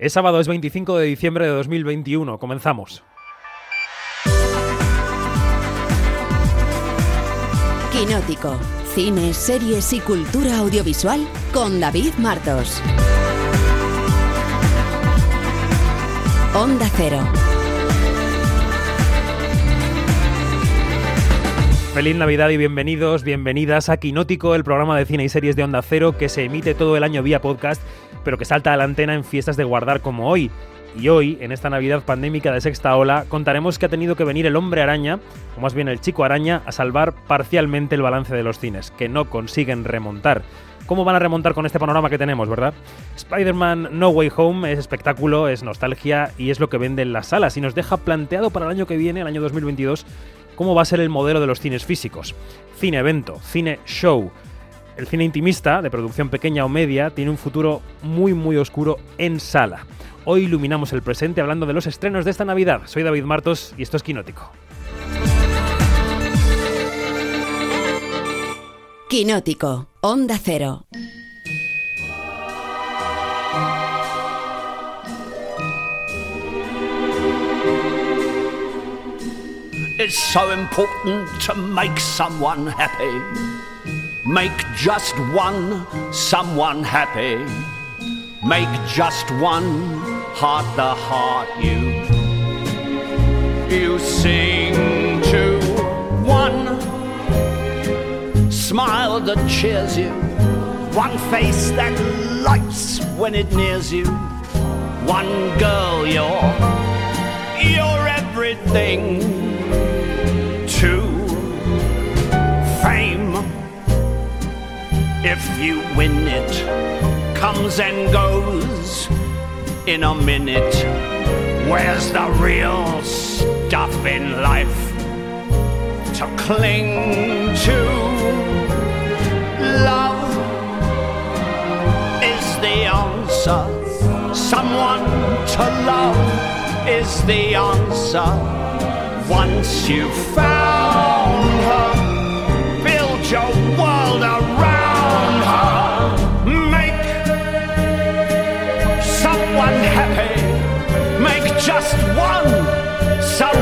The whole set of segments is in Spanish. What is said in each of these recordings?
Es sábado, es 25 de diciembre de 2021. Comenzamos. Quinótico. Cine, series y cultura audiovisual con David Martos. Onda Cero. Feliz Navidad y bienvenidos, bienvenidas a Quinótico, el programa de cine y series de Onda Cero que se emite todo el año vía podcast pero que salta a la antena en fiestas de guardar como hoy. Y hoy, en esta Navidad pandémica de sexta ola, contaremos que ha tenido que venir el hombre araña, o más bien el chico araña, a salvar parcialmente el balance de los cines, que no consiguen remontar. ¿Cómo van a remontar con este panorama que tenemos, verdad? Spider-Man No Way Home es espectáculo, es nostalgia y es lo que vende en las salas y nos deja planteado para el año que viene, el año 2022, cómo va a ser el modelo de los cines físicos. Cine evento, cine show, el cine intimista, de producción pequeña o media, tiene un futuro muy muy oscuro en sala. Hoy iluminamos el presente hablando de los estrenos de esta Navidad. Soy David Martos y esto es Quinótico. Quinótico, Onda Cero. It's so important to make someone happy. Make just one someone happy. Make just one heart the heart you. You sing to one smile that cheers you, one face that lights when it nears you, one girl you're you're everything to if you win it, comes and goes in a minute. Where's the real stuff in life to cling to? Love is the answer. Someone to love is the answer. Once you've found her, build your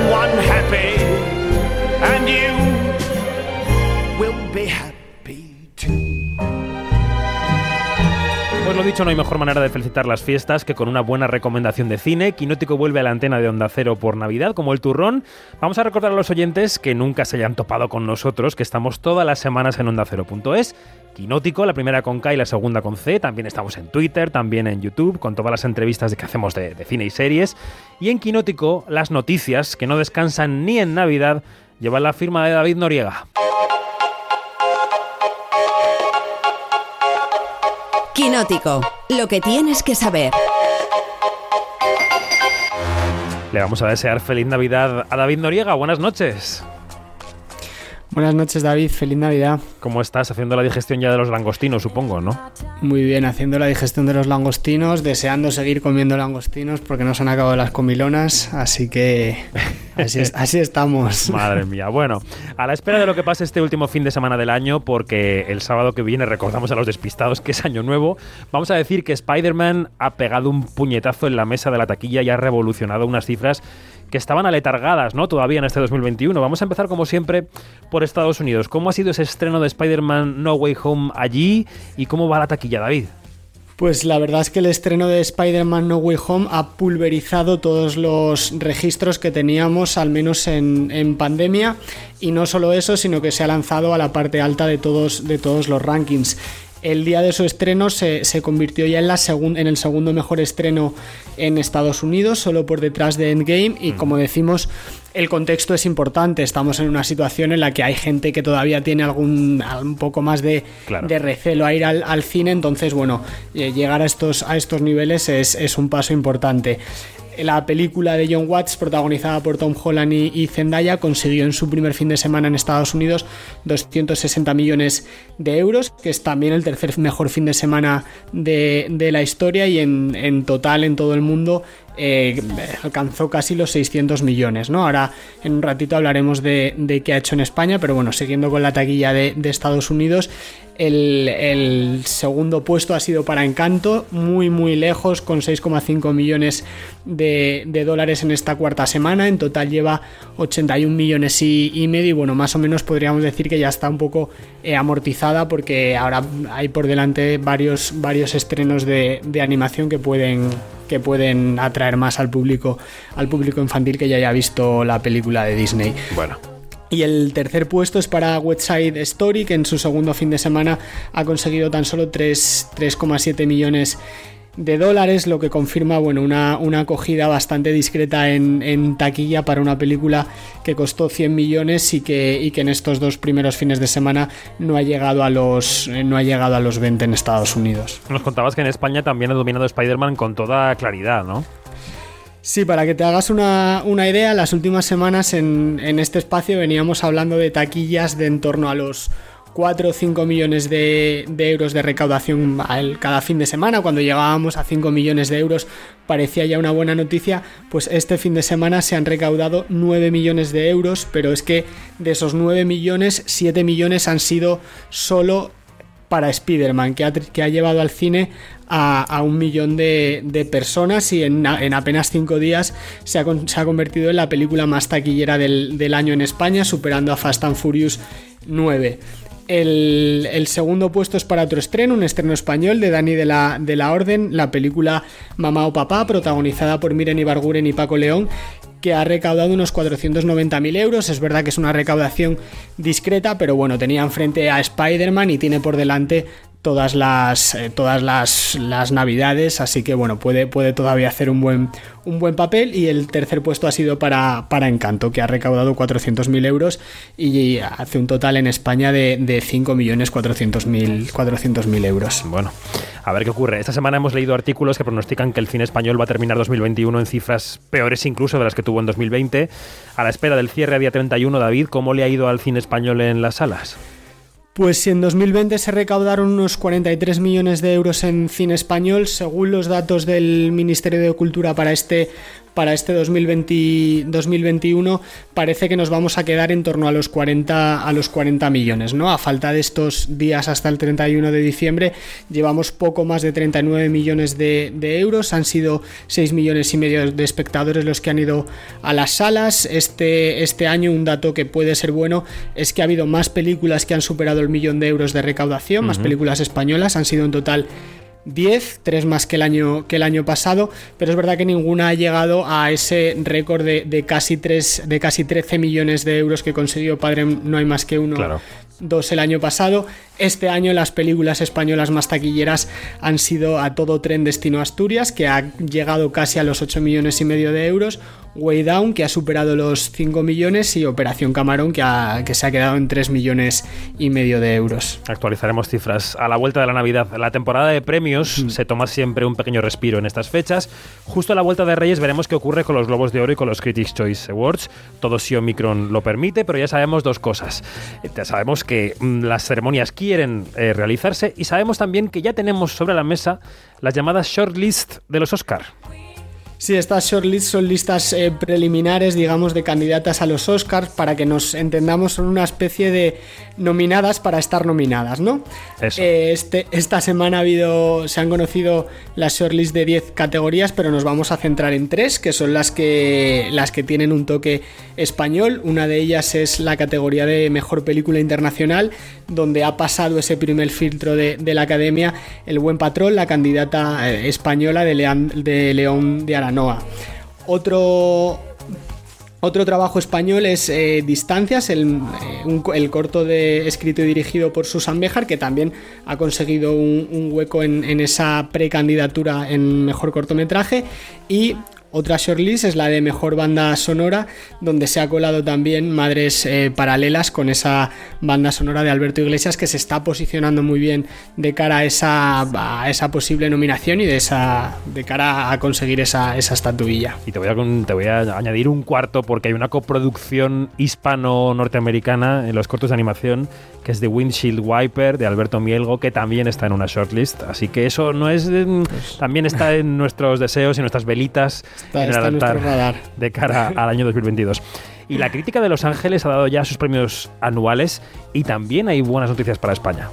someone happy, lo dicho, no hay mejor manera de felicitar las fiestas que con una buena recomendación de cine. Quinótico vuelve a la antena de Onda Cero por Navidad, como el turrón. Vamos a recordar a los oyentes que nunca se hayan topado con nosotros, que estamos todas las semanas en ondacero.es Quinótico, la primera con K y la segunda con C. También estamos en Twitter, también en YouTube, con todas las entrevistas que hacemos de, cine y series. Y en Quinótico, las noticias que no descansan ni en Navidad llevan la firma de David Noriega. Quinótico, lo que tienes que saber. Le vamos a desear feliz Navidad a David Noriega. Buenas noches. Buenas noches, David. Feliz Navidad. ¿Cómo estás? Haciendo la digestión ya de los langostinos, supongo, ¿no? Muy bien, haciendo la digestión de los langostinos, deseando seguir comiendo langostinos porque no se han acabado las comilonas, así que así, así estamos. Madre mía. Bueno, a la espera de lo que pase este último fin de semana del año, porque el sábado que viene recordamos a los despistados que es año nuevo, vamos a decir que Spider-Man ha pegado un puñetazo en la mesa de la taquilla y ha revolucionado unas cifras que estaban aletargadas, ¿no? Todavía en este 2021. Vamos a empezar, como siempre, por Estados Unidos. ¿Cómo ha sido ese estreno de Spider-Man No Way Home allí y cómo va la taquilla, David? Pues la verdad es que el estreno de Spider-Man No Way Home ha pulverizado todos los registros que teníamos, al menos en, en, pandemia, y no solo eso, sino que se ha lanzado a la parte alta de todos, de todos los rankings el día de su estreno se, convirtió ya en, la en el segundo mejor estreno en Estados Unidos, solo por detrás de Endgame. Y como decimos, el contexto es importante. Estamos en una situación en la que hay gente que todavía tiene algún un poco más de, de recelo a ir al, cine. Entonces, bueno, eh, llegar a estos, a estos niveles es, es un paso importante. La película de John Watts, protagonizada por Tom Holland y, Zendaya, consiguió en su primer fin de semana en Estados Unidos 260 millones de euros, que es también el tercer mejor fin de semana de, la historia y en, total en todo el mundo eh, alcanzó casi los 600 millones, ¿no? Ahora en un ratito hablaremos de, qué ha hecho en España, pero bueno, siguiendo con la taquilla de, Estados Unidos, el, segundo puesto ha sido para Encanto, muy muy lejos, con 6,5 millones de, dólares en esta cuarta semana. En total lleva 81 millones y, medio. Y bueno, más o menos podríamos decir que ya está un poco eh, amortizada porque ahora hay por delante varios, varios estrenos de animación que pueden que pueden atraer más al público al público infantil que ya haya visto la película de Disney. Bueno, y el tercer puesto es para Website Story, que en su segundo fin de semana ha conseguido tan solo 3,7 millones de dólares, lo que confirma bueno, una, una acogida bastante discreta en, taquilla para una película que costó 100 millones y que, y que en estos dos primeros fines de semana no ha, llegado a los, no ha llegado a los 20 en Estados Unidos. Nos contabas que en España también ha dominado Spider-Man con toda claridad, ¿no? Sí, para que te hagas una, idea, las últimas semanas en, este espacio veníamos hablando de taquillas de en torno a los 4 o 5 millones de, euros de recaudación cada fin de semana. Cuando llegábamos a 5 millones de euros parecía ya una buena noticia. Pues este fin de semana se han recaudado 9 millones de euros, pero es que de esos 9 millones, 7 millones han sido solo para Spider-Man, que ha, que ha llevado al cine a, un millón de, personas y en, apenas cinco días se ha, convertido en la película más taquillera del, año en España, superando a Fast and Furious 9. El, segundo puesto es para otro estreno, un estreno español de Dani de la, de la Orden, la película Mamá o Papá, protagonizada por Miren Ibarguren y Paco León, que ha recaudado unos 490.000 euros. Es verdad que es una recaudación discreta, pero bueno, tenía enfrente a Spider-Man y tiene por delante todas las eh, todas las, las, navidades así que bueno puede, puede todavía hacer un buen un buen papel. Y el tercer puesto ha sido para, para Encanto que ha recaudado 400.000 euros y hace un total en España de, de 5.400.000 euros. Bueno a ver qué ocurre. Esta semana hemos leído artículos que pronostican que el cine español va a terminar 2021 en cifras peores incluso de las que tuvo en 2020 a la espera del cierre a día 31 David. ¿cómo le ha ido al cine español en las salas? Pues si en 2020 se recaudaron unos 43 millones de euros en cine español, según los datos del Ministerio de Cultura para este para este 2020, 2021 parece que nos vamos a quedar en torno a los 40 a los 40 millones, ¿no? A falta de estos días hasta el 31 de diciembre llevamos poco más de 39 millones de, euros, han sido 6 millones y medio de espectadores los que han ido a las salas. Este, este año un dato que puede ser bueno es que ha habido más películas que han superado el millón de euros de recaudación, más películas españolas, han sido en total 10, 3 más que el año, que el año pasado, pero es verdad que ninguna ha llegado a ese récord de, casi 3, de casi 13 millones de euros que consiguió Padre No hay más que uno. Dos el año pasado. Este año las películas españolas más taquilleras han sido A Todo Tren Destino Asturias, que ha llegado casi a los 8 millones y medio de euros, Way Down, que ha superado los 5 millones, y Operación Camarón, que, que se ha quedado en 3 millones y medio de euros. Actualizaremos cifras. A la vuelta de la Navidad, la temporada de premios mm. se toma siempre un pequeño respiro en estas fechas. Justo a la vuelta de Reyes veremos qué ocurre con los Globos de Oro y con los Critics' Choice Awards. Todo si Omicron lo permite, pero ya sabemos dos cosas. Ya sabemos que mm, las ceremonias quieren eh, realizarse y sabemos también que ya tenemos sobre la mesa las llamadas shortlist de los Oscar. Sí, estas shortlists son listas eh, preliminares, digamos, de candidatas a los Oscars, para que nos entendamos, son una especie de nominadas para estar nominadas, ¿no? Eh, este, esta semana ha habido, se han conocido las shortlists de 10 categorías, pero nos vamos a centrar en tres, que son las que, las que tienen un toque español. Una de ellas es la categoría de Mejor Película Internacional, donde ha pasado ese primer filtro de, la Academia El Buen Patrón, la candidata eh, española de, de León de Aragón Noa. Otro, otro trabajo español es eh, Distancias, el, eh, el, corto de, escrito y dirigido por Susan Bejar, que también ha conseguido un, hueco en, en, esa precandidatura en mejor cortometraje. Y otra shortlist es la de mejor banda sonora, donde se ha colado también Madres eh, Paralelas con esa banda sonora de Alberto Iglesias que se está posicionando muy bien de cara a esa, a esa posible nominación y de, esa, de cara a conseguir esa, esa estatuilla. Y te voy, a, te voy a añadir un cuarto porque hay una coproducción hispano-norteamericana en los cortos de animación que es The Windshield Wiper de Alberto Mielgo, que también está en una shortlist. Así que eso no es. Pues también está en nuestros deseos y nuestras velitas Está, en está nuestro radar. de cara al año 2022. Y la crítica de Los Ángeles ha dado ya sus premios anuales y también hay buenas noticias para España.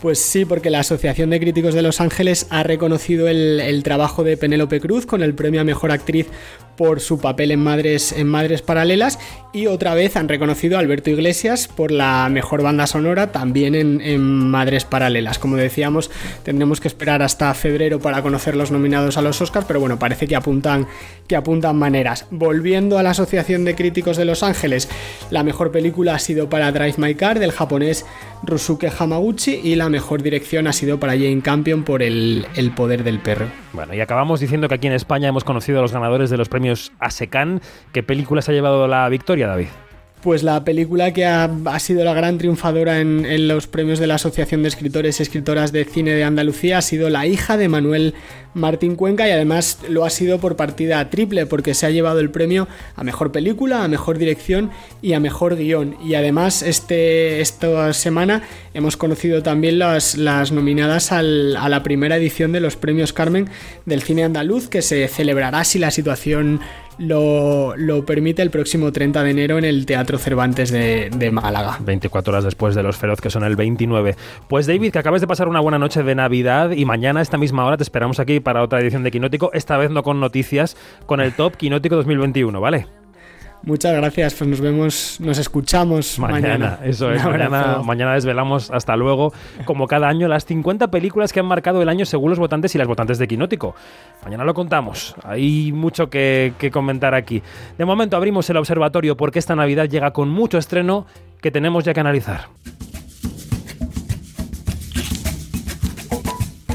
Pues sí, porque la Asociación de Críticos de Los Ángeles ha reconocido el, el trabajo de Penélope Cruz con el premio a Mejor Actriz por su papel en Madres, en Madres Paralelas y otra vez han reconocido a Alberto Iglesias por la mejor banda sonora también en, Madres Paralelas. Como decíamos, tendremos que esperar hasta febrero para conocer los nominados a los Oscars, pero bueno, parece que apuntan, que apuntan maneras. Volviendo a la Asociación de Críticos de Los Ángeles, la mejor película ha sido para Drive My Car del japonés Rusuke Hamaguchi y la mejor dirección ha sido para Jane Campion por el, el poder del perro. Bueno, y acabamos diciendo que aquí en España hemos conocido a los ganadores de los premios ASECAN. ¿Qué películas ha llevado la victoria, David? Pues la película que ha, sido la gran triunfadora en, los premios de la Asociación de Escritores y Escritoras de Cine de Andalucía ha sido La hija de Manuel Martín Cuenca y además lo ha sido por partida triple porque se ha llevado el premio a Mejor Película, a Mejor Dirección y a Mejor Guión. Y además este, esta semana hemos conocido también las, nominadas a la primera edición de los premios Carmen del cine andaluz que se celebrará si la situación lo, lo, permite el próximo 30 de enero en el Teatro Cervantes de, de, Málaga. 24 horas después de Los Feroz, que son el 29. Pues David, que acabes de pasar una buena noche de Navidad y mañana a esta misma hora te esperamos aquí para otra edición de Quinótico, esta vez no con noticias, con el Top Quinótico 2021, ¿vale? Muchas gracias, pues nos vemos, nos escuchamos mañana. mañana. Eso es, mañana, mañana, desvelamos hasta luego, como cada año, las 50 películas que han marcado el año según los votantes y las votantes de Quinótico. Mañana lo contamos, hay mucho que, que comentar aquí. De momento abrimos el observatorio porque esta Navidad llega con mucho estreno que tenemos ya que analizar.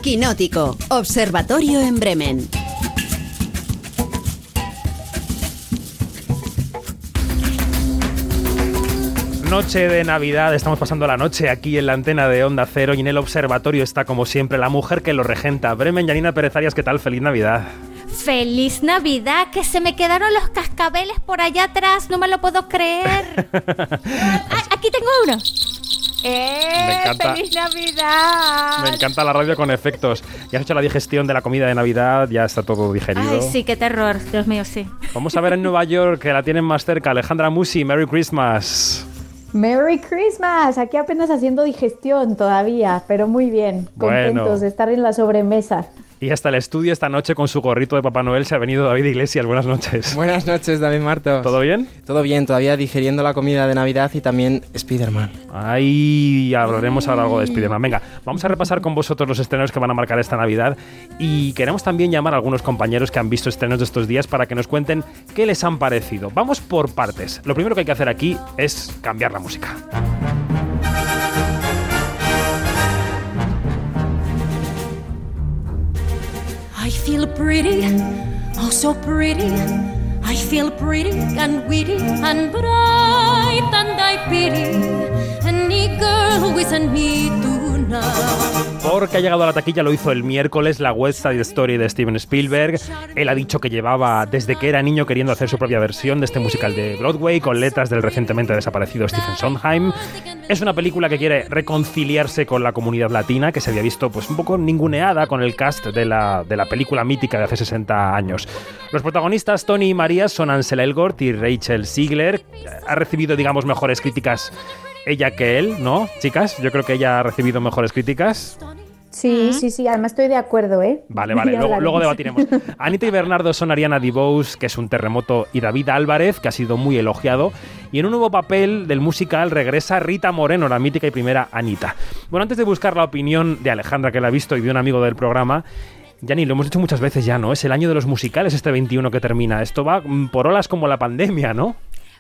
Quinótico, Observatorio en Bremen. Noche de Navidad, estamos pasando la noche aquí en la antena de Onda Cero y en el observatorio está como siempre la mujer que lo regenta. Bremen Yanina Pérez Arias, ¿qué tal? Feliz Navidad. Feliz Navidad, que se me quedaron los cascabeles por allá atrás, no me lo puedo creer. ah, aquí tengo uno. ¡Eh! Me encanta, ¡Feliz Navidad! Me encanta la radio con efectos. Ya has hecho la digestión de la comida de Navidad, ya está todo digerido. Ay, sí, qué terror, Dios mío, sí. Vamos a ver en Nueva York, que la tienen más cerca, Alejandra Musi, Merry Christmas. Merry Christmas, aquí apenas haciendo digestión todavía, pero muy bien, contentos bueno. de estar en la sobremesa. Y hasta el estudio esta noche con su gorrito de Papá Noel se ha venido David Iglesias. Buenas noches. Buenas noches, David Martos. ¿Todo bien? Todo bien, todavía digiriendo la comida de Navidad y también Spider-Man. Ahí hablaremos ahora algo de Spider-Man. Venga, vamos a repasar con vosotros los estrenos que van a marcar esta Navidad y queremos también llamar a algunos compañeros que han visto estrenos de estos días para que nos cuenten qué les han parecido. Vamos por partes. Lo primero que hay que hacer aquí es cambiar la música. Feel pretty, oh so pretty. I feel pretty and witty and bright, and I pity any girl who isn't me tonight. Porque ha llegado a la taquilla, lo hizo el miércoles, la West Side Story de Steven Spielberg. Él ha dicho que llevaba desde que era niño queriendo hacer su propia versión de este musical de Broadway con letras del recientemente desaparecido Stephen Sondheim. Es una película que quiere reconciliarse con la comunidad latina, que se había visto pues un poco ninguneada con el cast de la, de la película mítica de hace 60 años. Los protagonistas, Tony y María, son Ansel Elgort y Rachel Ziegler. Ha recibido, digamos, mejores críticas ella que él, ¿no? Chicas, yo creo que ella ha recibido mejores críticas. Sí, sí, sí, además estoy de acuerdo, ¿eh? Vale, vale, luego, luego, debatiremos. Anita y Bernardo son Ariana DeBose, que es un terremoto, y David Álvarez, que ha sido muy elogiado. Y en un nuevo papel del musical regresa Rita Moreno, la mítica y primera Anita. Bueno, antes de buscar la opinión de Alejandra, que la ha visto, y de un amigo del programa, ya ni lo hemos dicho muchas veces ya, ¿no? Es el año de los musicales este 21 que termina. Esto va por olas como la pandemia, ¿no?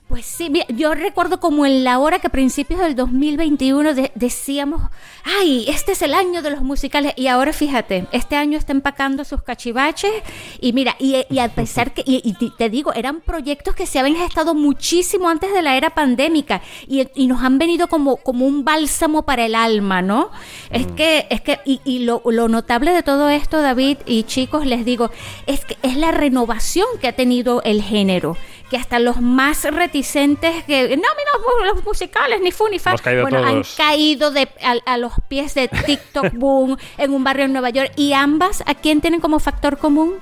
Pues sí, yo recuerdo como en la hora que a principios del 2021 de decíamos, ay, este es el año de los musicales y ahora fíjate, este año está empacando sus cachivaches y mira, y, y a pesar que, y, y, te digo, eran proyectos que se habían gestado muchísimo antes de la era pandémica y, y nos han venido como, como un bálsamo para el alma, ¿no? Mm. Es que, es que, y, lo, lo notable de todo esto, David y chicos, les digo, es que es la renovación que ha tenido el género que hasta los más reticentes que no mira los musicales ni fu ni fa bueno han caído de, a, a, los pies de TikTok boom en un barrio en Nueva York. Y ambas a quién tienen como factor común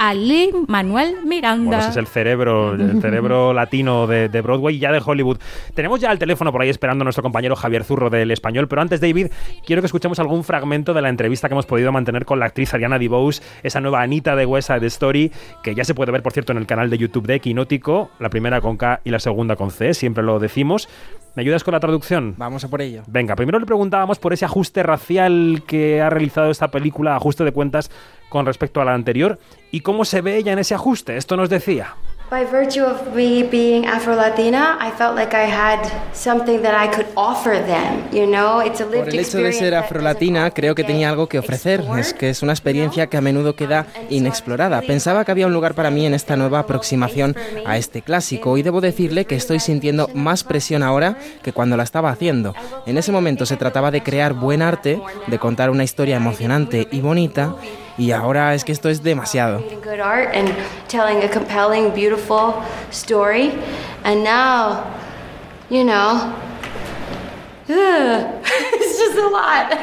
a Lin Manuel Miranda. Bueno, ese es el cerebro, el cerebro latino de, de Broadway y ya de Hollywood. Tenemos ya el teléfono por ahí esperando a nuestro compañero Javier Zurro del Español, pero antes, David, quiero que escuchemos algún fragmento de la entrevista que hemos podido mantener con la actriz Ariana DeBose, esa nueva Anita de West Side Story, que ya se puede ver, por cierto, en el canal de YouTube de Equinótico, la primera con K y la segunda con C, siempre lo decimos. ¿Me ayudas con la traducción? Vamos a por ello. Venga, primero le preguntábamos por ese ajuste racial que ha realizado esta película, ajuste de cuentas con respecto a la anterior, y cómo se ve ella en ese ajuste. Esto nos decía. By virtue of me being Afro-Latina, I felt like I had something that I could offer them, you know? It's a lived Por el hecho de ser afrolatina, creo que tenía algo que ofrecer. Es que es una experiencia que a menudo queda inexplorada. Pensaba que había un lugar para mí en esta nueva aproximación a este clásico y debo decirle que estoy sintiendo más presión ahora que cuando la estaba haciendo. En ese momento se trataba de crear buen arte, de contar una historia emocionante y bonita y ahora es que esto es demasiado. Creating good art and telling a compelling, beautiful story. And now, you know, it's just a lot.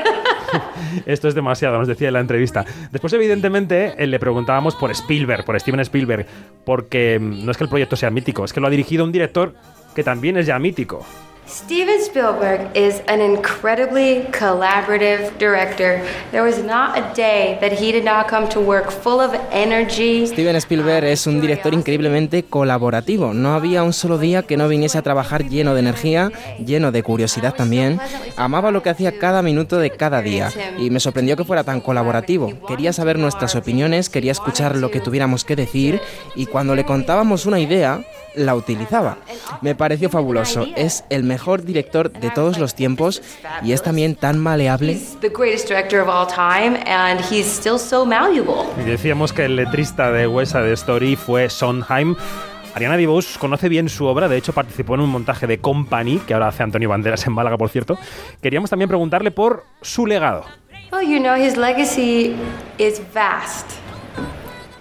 Esto es demasiado, nos decía en la entrevista. Después, evidentemente, eh, le preguntábamos por Spielberg, por Steven Spielberg, porque mm, no es que el proyecto sea mítico, es que lo ha dirigido un director que también es ya mítico. Steven Spielberg is an incredibly collaborative director. There was not a day that he did not come to work full of energy. Steven Spielberg es un director increíblemente colaborativo. No había un solo día que no viniese a trabajar lleno de energía, lleno de curiosidad también. Amaba lo que hacía cada minuto de cada día y me sorprendió que fuera tan colaborativo. Quería saber nuestras opiniones, quería escuchar lo que tuviéramos que decir y cuando le contábamos una idea, la utilizaba. Me pareció fabuloso. Es el mejor director de todos los tiempos y es también tan maleable. He's the greatest director of all time, and he's still so malleable. Y decíamos que el letrista de West Side Story fue Sondheim. Ariana DeBose conoce bien su obra, de hecho participó en un montaje de Company, que ahora hace Antonio Banderas en Málaga, por cierto. Queríamos también preguntarle por su legado. Well, you know, his legacy is vast.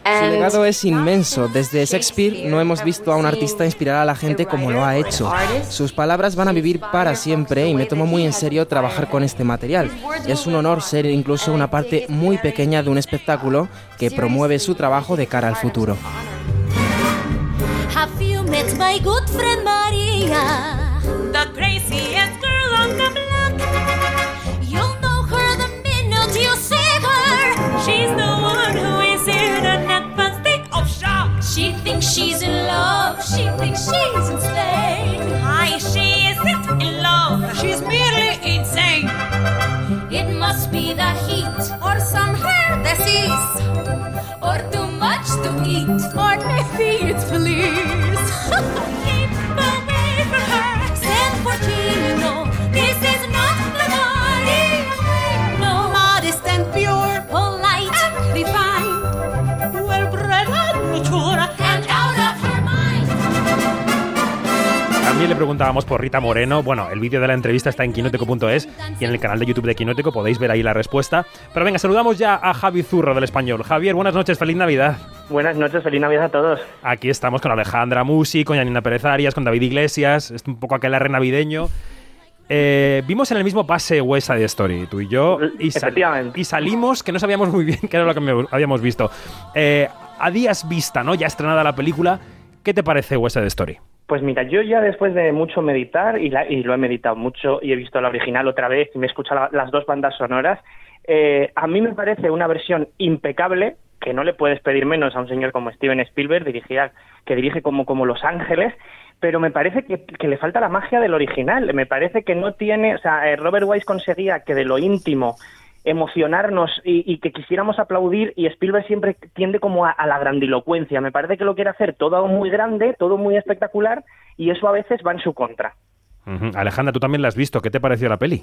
Su legado es inmenso. Desde Shakespeare no hemos visto a un artista inspirar a la gente como lo ha hecho. Sus palabras van a vivir para siempre y me tomo muy en serio trabajar con este material. Es un honor ser incluso una parte muy pequeña de un espectáculo que promueve su trabajo de cara al futuro. Love. She thinks she's insane. Hi, she isn't in love. She's merely insane. It must be the heat or some hair disease or too much to eat, or maybe it's fleas. Keep away from her. Send for Tino. This is not the party. No, modest and pure, polite and refined, well bred and mature, También le preguntábamos por Rita Moreno. Bueno, el vídeo de la entrevista está en quinótico.es y en el canal de YouTube de Quinótico podéis ver ahí la respuesta. Pero venga, saludamos ya a Javi Zurro del Español. Javier, buenas noches, feliz Navidad. Buenas noches, feliz Navidad a todos. Aquí estamos con Alejandra Musi, con Yanina Pérez Arias, con David Iglesias. Es un poco aquel arre navideño. Eh, vimos en el mismo pase West Side Story, tú y yo, y, sal- Efectivamente. y salimos que no sabíamos muy bien qué era lo que habíamos visto. Eh, a días vista, ¿no? Ya estrenada la película, ¿qué te parece West Side Story? Pues mira, yo ya después de mucho meditar, y, la- y lo he meditado mucho, y he visto la original otra vez, y me he escuchado la- las dos bandas sonoras, eh, a mí me parece una versión impecable, que no le puedes pedir menos a un señor como Steven Spielberg, dirigía, que dirige como, como Los Ángeles, pero me parece que, que le falta la magia del original. Me parece que no tiene, o sea, eh, Robert Wise conseguía que de lo íntimo emocionarnos y, y que quisiéramos aplaudir y Spielberg siempre tiende como a, a la grandilocuencia. Me parece que lo quiere hacer todo muy grande, todo muy espectacular y eso a veces va en su contra. Alejandra, tú también la has visto, ¿qué te pareció la peli?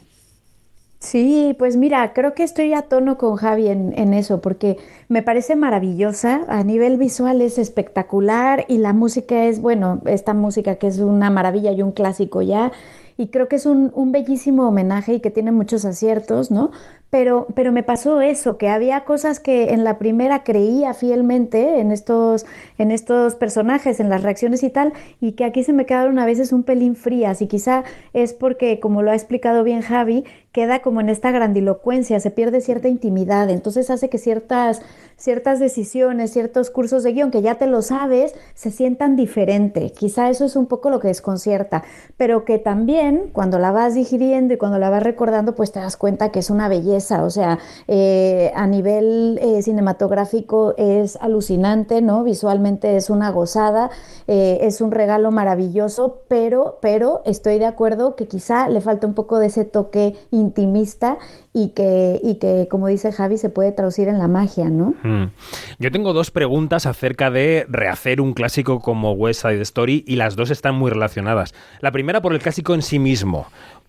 Sí, pues mira, creo que estoy a tono con Javi en, en eso, porque me parece maravillosa. A nivel visual es espectacular y la música es, bueno, esta música que es una maravilla y un clásico ya. y creo que es un, un bellísimo homenaje y que tiene muchos aciertos, ¿no? Pero, pero me pasó eso, que había cosas que en la primera creía fielmente en estos, en estos personajes, en las reacciones y tal, y que aquí se me quedaron a veces un pelín frías, y quizá es porque, como lo ha explicado bien Javi, queda como en esta grandilocuencia, se pierde cierta intimidad, entonces hace que ciertas, ciertas decisiones, ciertos cursos de guion que ya te lo sabes, se sientan diferente. Quizá eso es un poco lo que desconcierta, pero que también cuando la vas digiriendo y cuando la vas recordando, pues te das cuenta que es una belleza, o sea, eh, a nivel eh, cinematográfico es alucinante, ¿no? Visualmente es una gozada, eh, es un regalo maravilloso, pero, pero estoy de acuerdo que quizá le falta un poco de ese toque intimista y que, y que, como dice Javi, se puede traducir en la magia, ¿no? Mm. Yo tengo dos preguntas acerca de rehacer un clásico como West Side Story y las dos están muy relacionadas. La primera por el clásico en sí mismo.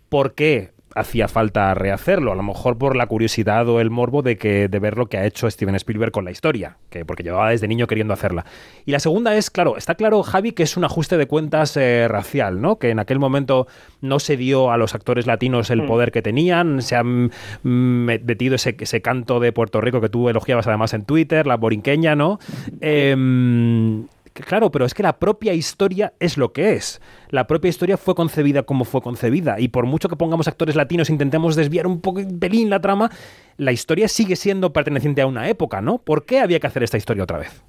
¿Por qué hacía falta rehacerlo, a lo mejor por la curiosidad o el morbo de que de ver lo que ha hecho Steven Spielberg con la historia, que porque llevaba desde niño queriendo hacerla. Y la segunda es, claro, está claro Javi que es un ajuste de cuentas eh, racial, ¿no? Que en aquel momento no se dio a los actores latinos el mm. poder que tenían, se han mm, metido ese, ese, canto de Puerto Rico que tú elogiabas además en Twitter, la borinqueña, ¿no? Eh, claro, pero es que la propia historia es lo que es. La propia historia fue concebida como fue concebida. Y por mucho que pongamos actores latinos, intentemos desviar un poco, pelín la trama, la historia sigue siendo perteneciente a una época, ¿no? ¿Por qué había que hacer esta historia otra vez?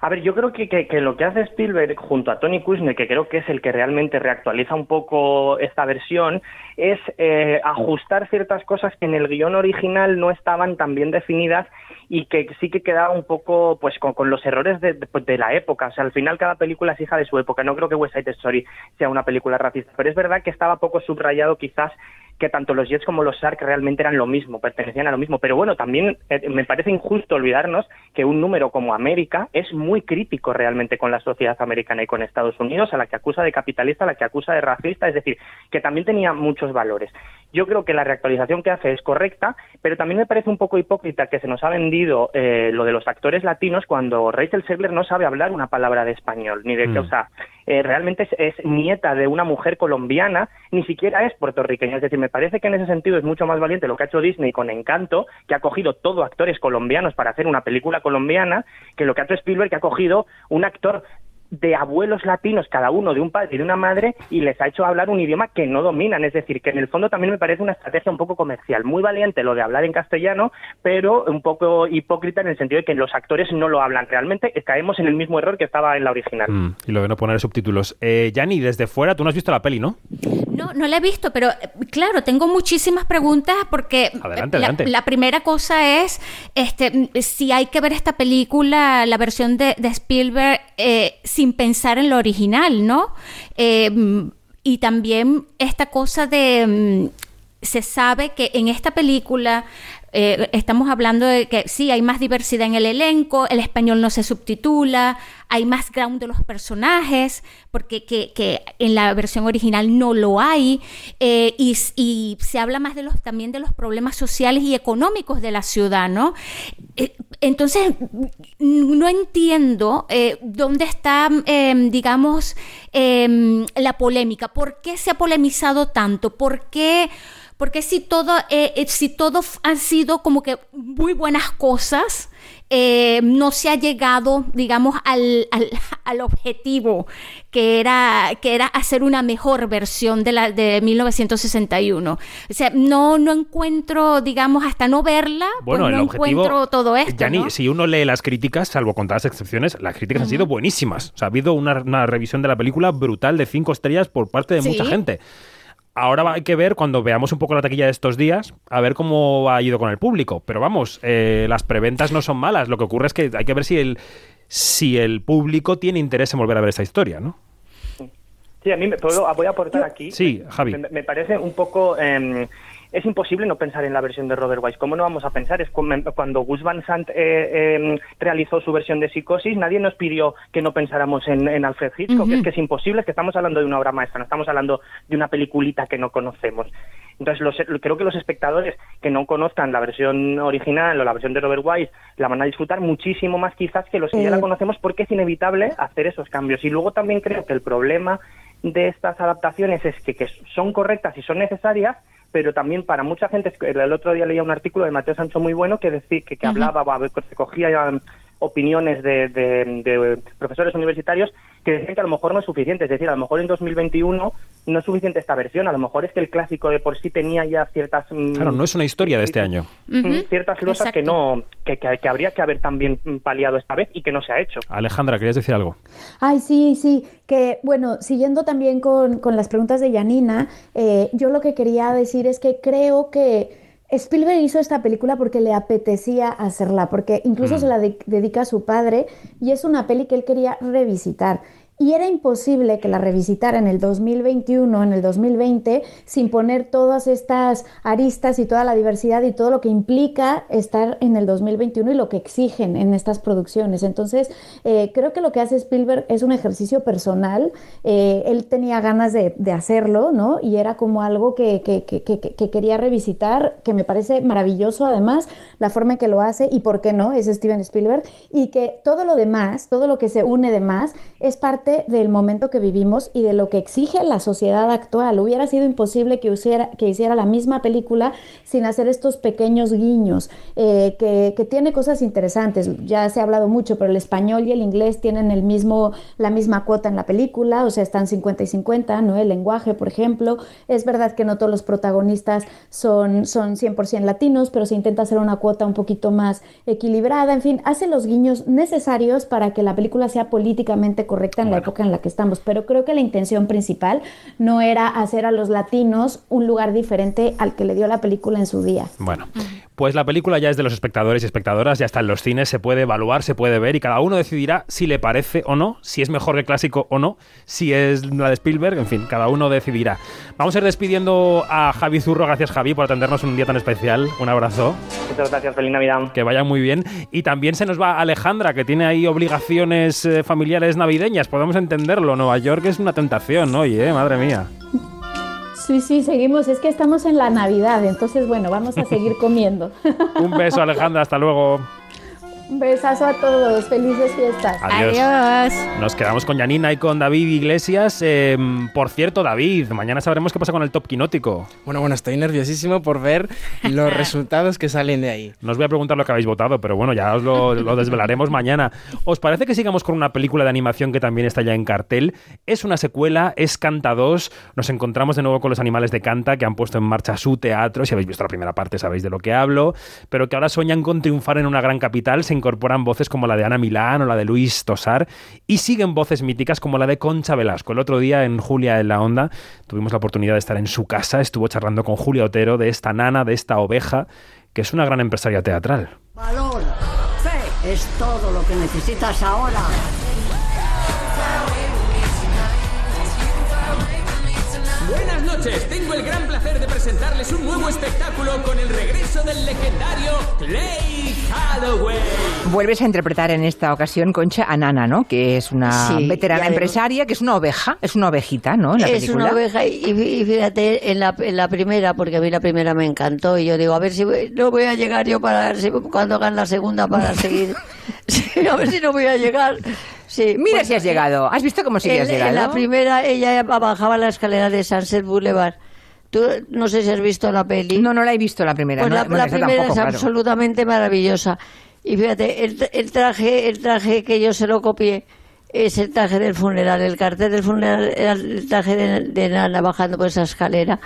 A ver, yo creo que, que, lo que hace Spielberg junto a Tony Kushner, que creo que es el que realmente reactualiza un poco esta versión, es eh, ajustar ciertas cosas que en el guion original no estaban tan bien definidas y que sí que quedaba un poco pues con, los errores de, de, la época. O sea, al final cada película es hija de su época. No creo que West Side Story sea una película racista, pero es verdad que estaba poco subrayado quizás que tanto los Jets como los Sharks realmente eran lo mismo, pertenecían a lo mismo. Pero bueno, también eh, me parece injusto olvidarnos que un número como América es muy crítico realmente con la sociedad americana y con Estados Unidos, a la que acusa de capitalista, a la que acusa de racista, es decir, que también tenía muchos valores. Yo creo que la reactualización que hace es correcta, pero también me parece un poco hipócrita que se nos ha vendido eh, lo de los actores latinos cuando Rachel Segler no sabe hablar una palabra de español, ni de qué, mm. o sea, eh, realmente es, nieta de una mujer colombiana, ni siquiera es puertorriqueña. Es decir, me parece que en ese sentido es mucho más valiente lo que ha hecho Disney con Encanto, que ha cogido todo actores colombianos para hacer una película colombiana, que lo que ha hecho Spielberg, que ha cogido un actor de abuelos latinos, cada uno de un padre y de una madre, y les ha hecho hablar un idioma que no dominan. Es decir, que en el fondo también me parece una estrategia un poco comercial. Muy valiente lo de hablar en castellano, pero un poco hipócrita en el sentido de que los actores no lo hablan. Realmente caemos en el mismo error que estaba en la original. Mm, y lo de no poner subtítulos. Eh, Yanni, desde fuera, tú no has visto la peli, ¿no? No, no la he visto, pero eh, claro, tengo muchísimas preguntas porque adelante, la, la, primera cosa es este, si hay que ver esta película, la versión de, de Spielberg, eh, sin pensar en lo original, ¿no? Eh, y también esta cosa de... Mm, se sabe que en esta película eh, estamos hablando de que sí, hay más diversidad en el elenco, el español no se subtitula, hay más ground de los personajes, porque que, en la versión original no lo hay, eh, y, se habla más de los, también de los problemas sociales y económicos de la ciudad, ¿no? Eh, entonces, no entiendo dónde está, em, digamos, em, la polémica, ¿por qué se ha polemizado tanto? ¿Por qué... Porque si todo, eh, eh, si todo han sido como que muy buenas cosas, eh, no se ha llegado, digamos, al, al, objetivo que era, que era hacer una mejor versión de la de 1961. O sea, no, no encuentro, digamos, hasta no verla, pues bueno, no encuentro todo esto. Yani, si uno lee las críticas, salvo contadas excepciones, las críticas han sido buenísimas. O sea, ha habido una, revisión de la película brutal de cinco estrellas por parte de mucha gente ahora hay que ver cuando veamos un poco la taquilla de estos días, a ver cómo ha ido con el público. Pero vamos, eh, las preventas no son malas. Lo que ocurre es que hay que ver si el, si el público tiene interés en volver a ver esa historia, ¿no? Sí, a mí me, voy a aportar aquí. Sí, Javi. Me, parece un poco... Em, es imposible no pensar en la versión de Robert Wise. ¿Cómo no vamos a pensar? Es cuando Gus Van Sant eh, em, realizó su versión de Psicosis, nadie nos pidió que no pensáramos en, Alfred Hitchcock. Es que es imposible, es que estamos hablando de una obra maestra, no estamos hablando de una peliculita que no conocemos. Entonces, creo que los espectadores que no conozcan la versión original o la versión de Robert Wise la van a disfrutar muchísimo más quizás que los que ya la conocemos porque es inevitable hacer esos cambios. Y luego también creo que el problema de estas adaptaciones es que, que son correctas y son necesarias, pero también para mucha gente, el otro día leía un artículo de Mateo Sancho muy bueno que decía que, que hablaba, que cogía um, opiniones de, de- de profesores universitarios que decían que a lo mejor no es suficiente, es decir, a lo mejor en 2021 no es suficiente esta versión, a lo mejor es que el clásico de por sí tenía ya ciertas mm, Claro, no es una historia de este año. mm, ciertas losas que no que, que- que habría que haber también paliado esta vez y que no se ha hecho. Alejandra, ¿querías decir algo? Ay, sí, sí, que bueno, siguiendo también con, con las preguntas de Janina, eh, yo lo que quería decir es que creo que Spielberg hizo esta película porque le apetecía hacerla, porque incluso Mm. se la de- dedica a su padre y es una peli que él quería revisitar. Y era imposible que la revisitara en el 2021, en el 2020, sin poner todas estas aristas y toda la diversidad y todo lo que implica estar en el 2021 y lo que exigen en estas producciones. Entonces, eh, creo que lo que hace Spielberg es un ejercicio personal. Eh, él tenía ganas de, hacerlo, ¿no? Y era como algo que, que- que- que- que quería revisitar, que me parece maravilloso además, la forma en que lo hace y por qué no, es Steven Spielberg. Y que todo lo demás, todo lo que se une de más, es parte del momento que vivimos y de lo que exige la sociedad actual. Hubiera sido imposible que hiciera, que hiciera la misma película sin hacer estos pequeños guiños, eh, que, que tiene cosas interesantes. Ya se ha hablado mucho, pero el español y el inglés tienen el mismo, la misma cuota en la película, o sea, están 50 y 50, ¿no? El lenguaje, por ejemplo. Es verdad que no todos los protagonistas son, son 100% latinos, pero se intenta hacer una cuota un poquito más equilibrada. En fin, hace los guiños necesarios para que la película sea políticamente correcta en la época en la que estamos. Pero creo que la intención principal no era hacer a los latinos un lugar diferente al que le dio la película en su día. Bueno, pues la película ya es de los espectadores y espectadoras, ya está en los cines, se puede evaluar, se puede ver y cada uno decidirá si le parece o no, si es mejor que el clásico o no, si es la de Spielberg, en fin, cada uno decidirá. Vamos a ir despidiendo a Javi Zurro, gracias Javi por atendernos un día tan especial, un abrazo, Muchas gracias, feliz Navidad. que vaya muy bien. Y también se nos va Alejandra, que tiene ahí obligaciones eh, familiares navideñas, podemos entenderlo, Nueva York es una tentación, oye, eh, madre mía. Sí, sí, seguimos. Es que estamos en la Navidad, entonces bueno, vamos a seguir comiendo. Un beso Alejandra, hasta luego. Un besazo a todos. Felices fiestas. Adiós. Adiós. Nos quedamos con Janina y con David Iglesias. Eh, por cierto, David, mañana sabremos qué pasa con el top quinótico. Bueno, bueno, estoy nerviosísimo por ver los resultados que salen de ahí. No os voy a preguntar lo que habéis votado, pero bueno, ya os lo, lo desvelaremos mañana. ¿Os parece que sigamos con una película de animación que también está ya en cartel? Es una secuela, es Canta 2. Nos encontramos de nuevo con los animales de Canta que han puesto en marcha su teatro. Si habéis visto la primera parte sabéis de lo que hablo. Pero que ahora sueñan con triunfar en una gran capital. Se incorporan voces como la de Ana Milán o la de Luis Tosar. Y siguen voces míticas como la de Concha Velasco. El otro día en Julia en la Onda tuvimos la oportunidad de estar en su casa. Estuvo charlando con Julia Otero de esta nana, de esta oveja, que es una gran empresaria teatral. Valor, fe, es todo lo que necesitas ahora. Buenas noches, tengo el gran placer presentarles un nuevo espectáculo con el regreso del legendario Clay Holloway. Vuelves a interpretar en esta ocasión, Concha, a Nana, ¿no? Que es una Sí, veterana empresaria, que es una oveja, es una ovejita, ¿no? En la es película. una oveja y, y fíjate en la, en la primera, porque a mí la primera me encantó y yo digo, a ver si voy- no voy a llegar yo para ver si cuando hagan la segunda para seguir. Sí, a ver si no voy a llegar. Sí, Mira pues, si has llegado. ¿Has visto cómo sí que en, has en llegado? la primera ella bajaba la escalera de Sunset Boulevard. Tú no sé si has visto la peli. No, no la he visto la primera. Pues no, la, bueno, la esa primera tampoco, es claro. absolutamente maravillosa. Y fíjate, el, el traje, el traje que yo se lo copié es el traje del funeral. El cartel del funeral era el traje de, de Nana bajando por esa escalera,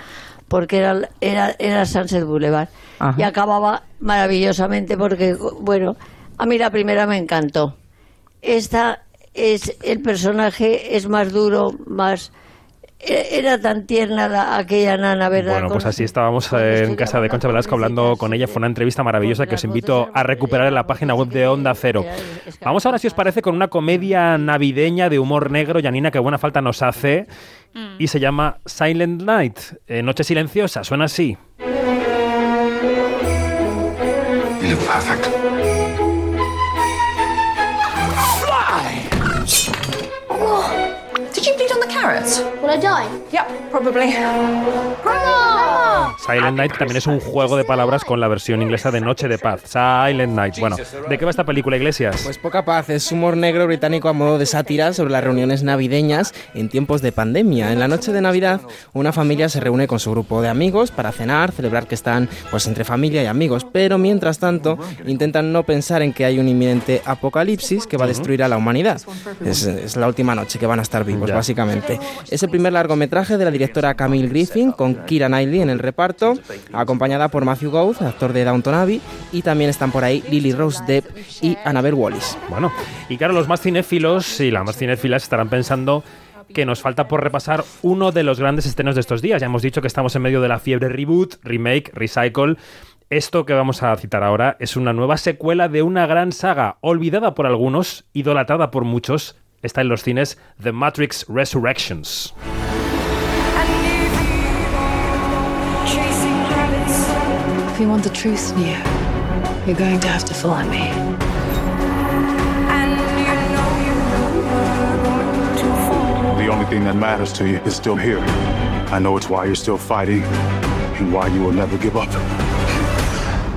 porque era, era, era Sunset Boulevard. Ajá. Y acababa maravillosamente porque, bueno, a mí la primera me encantó. Esta es, el personaje es más duro, más... e- Era tan tierna la- aquella nana, ¿verdad? Bueno, pues así estábamos en casa de Concha Velasco hablando con ella. Fue una entrevista maravillosa que os invito a recuperar en la página web de Onda Cero. Vamos ahora, si os parece, con una comedia navideña de humor negro, Janina, que buena falta nos hace. Y se llama Silent Night, eh, Noche Silenciosa. Suena así. Will I die? Yep, probably. Grandma! Silent Night también es un juego de palabras con la versión inglesa de Noche de Paz. Silent Night. Bueno, ¿de qué va esta película, Iglesias? Pues poca paz, es humor negro británico a modo de sátira sobre las reuniones navideñas en tiempos de pandemia. En la noche de Navidad, una familia se reúne con su grupo de amigos para cenar, celebrar que están pues entre familia y amigos, pero mientras tanto intentan no pensar en que hay un inminente apocalipsis que va a destruir a la humanidad. Es, es la última noche que van a estar vivos, Ya. básicamente. Es el primer largometraje de la directora Camille Griffin con Kira Knightley en el reparto, acompañada por Matthew Gould, actor de Downton Abbey, y también están por ahí Lily Rose Depp y Annabelle Wallis. Bueno, y claro, los más cinéfilos y las más cinéfilas estarán pensando que nos falta por repasar uno de los grandes estrenos de estos días. Ya hemos dicho que estamos en medio de la fiebre reboot, remake, recycle. Esto que vamos a citar ahora es una nueva secuela de una gran saga, olvidada por algunos, idolatrada por muchos. Está en los cines The Matrix Resurrections. If you want the truth, Neo, you're going to have to follow me. The only thing that matters to you is still here. I know it's why you're still fighting and why you will never give up.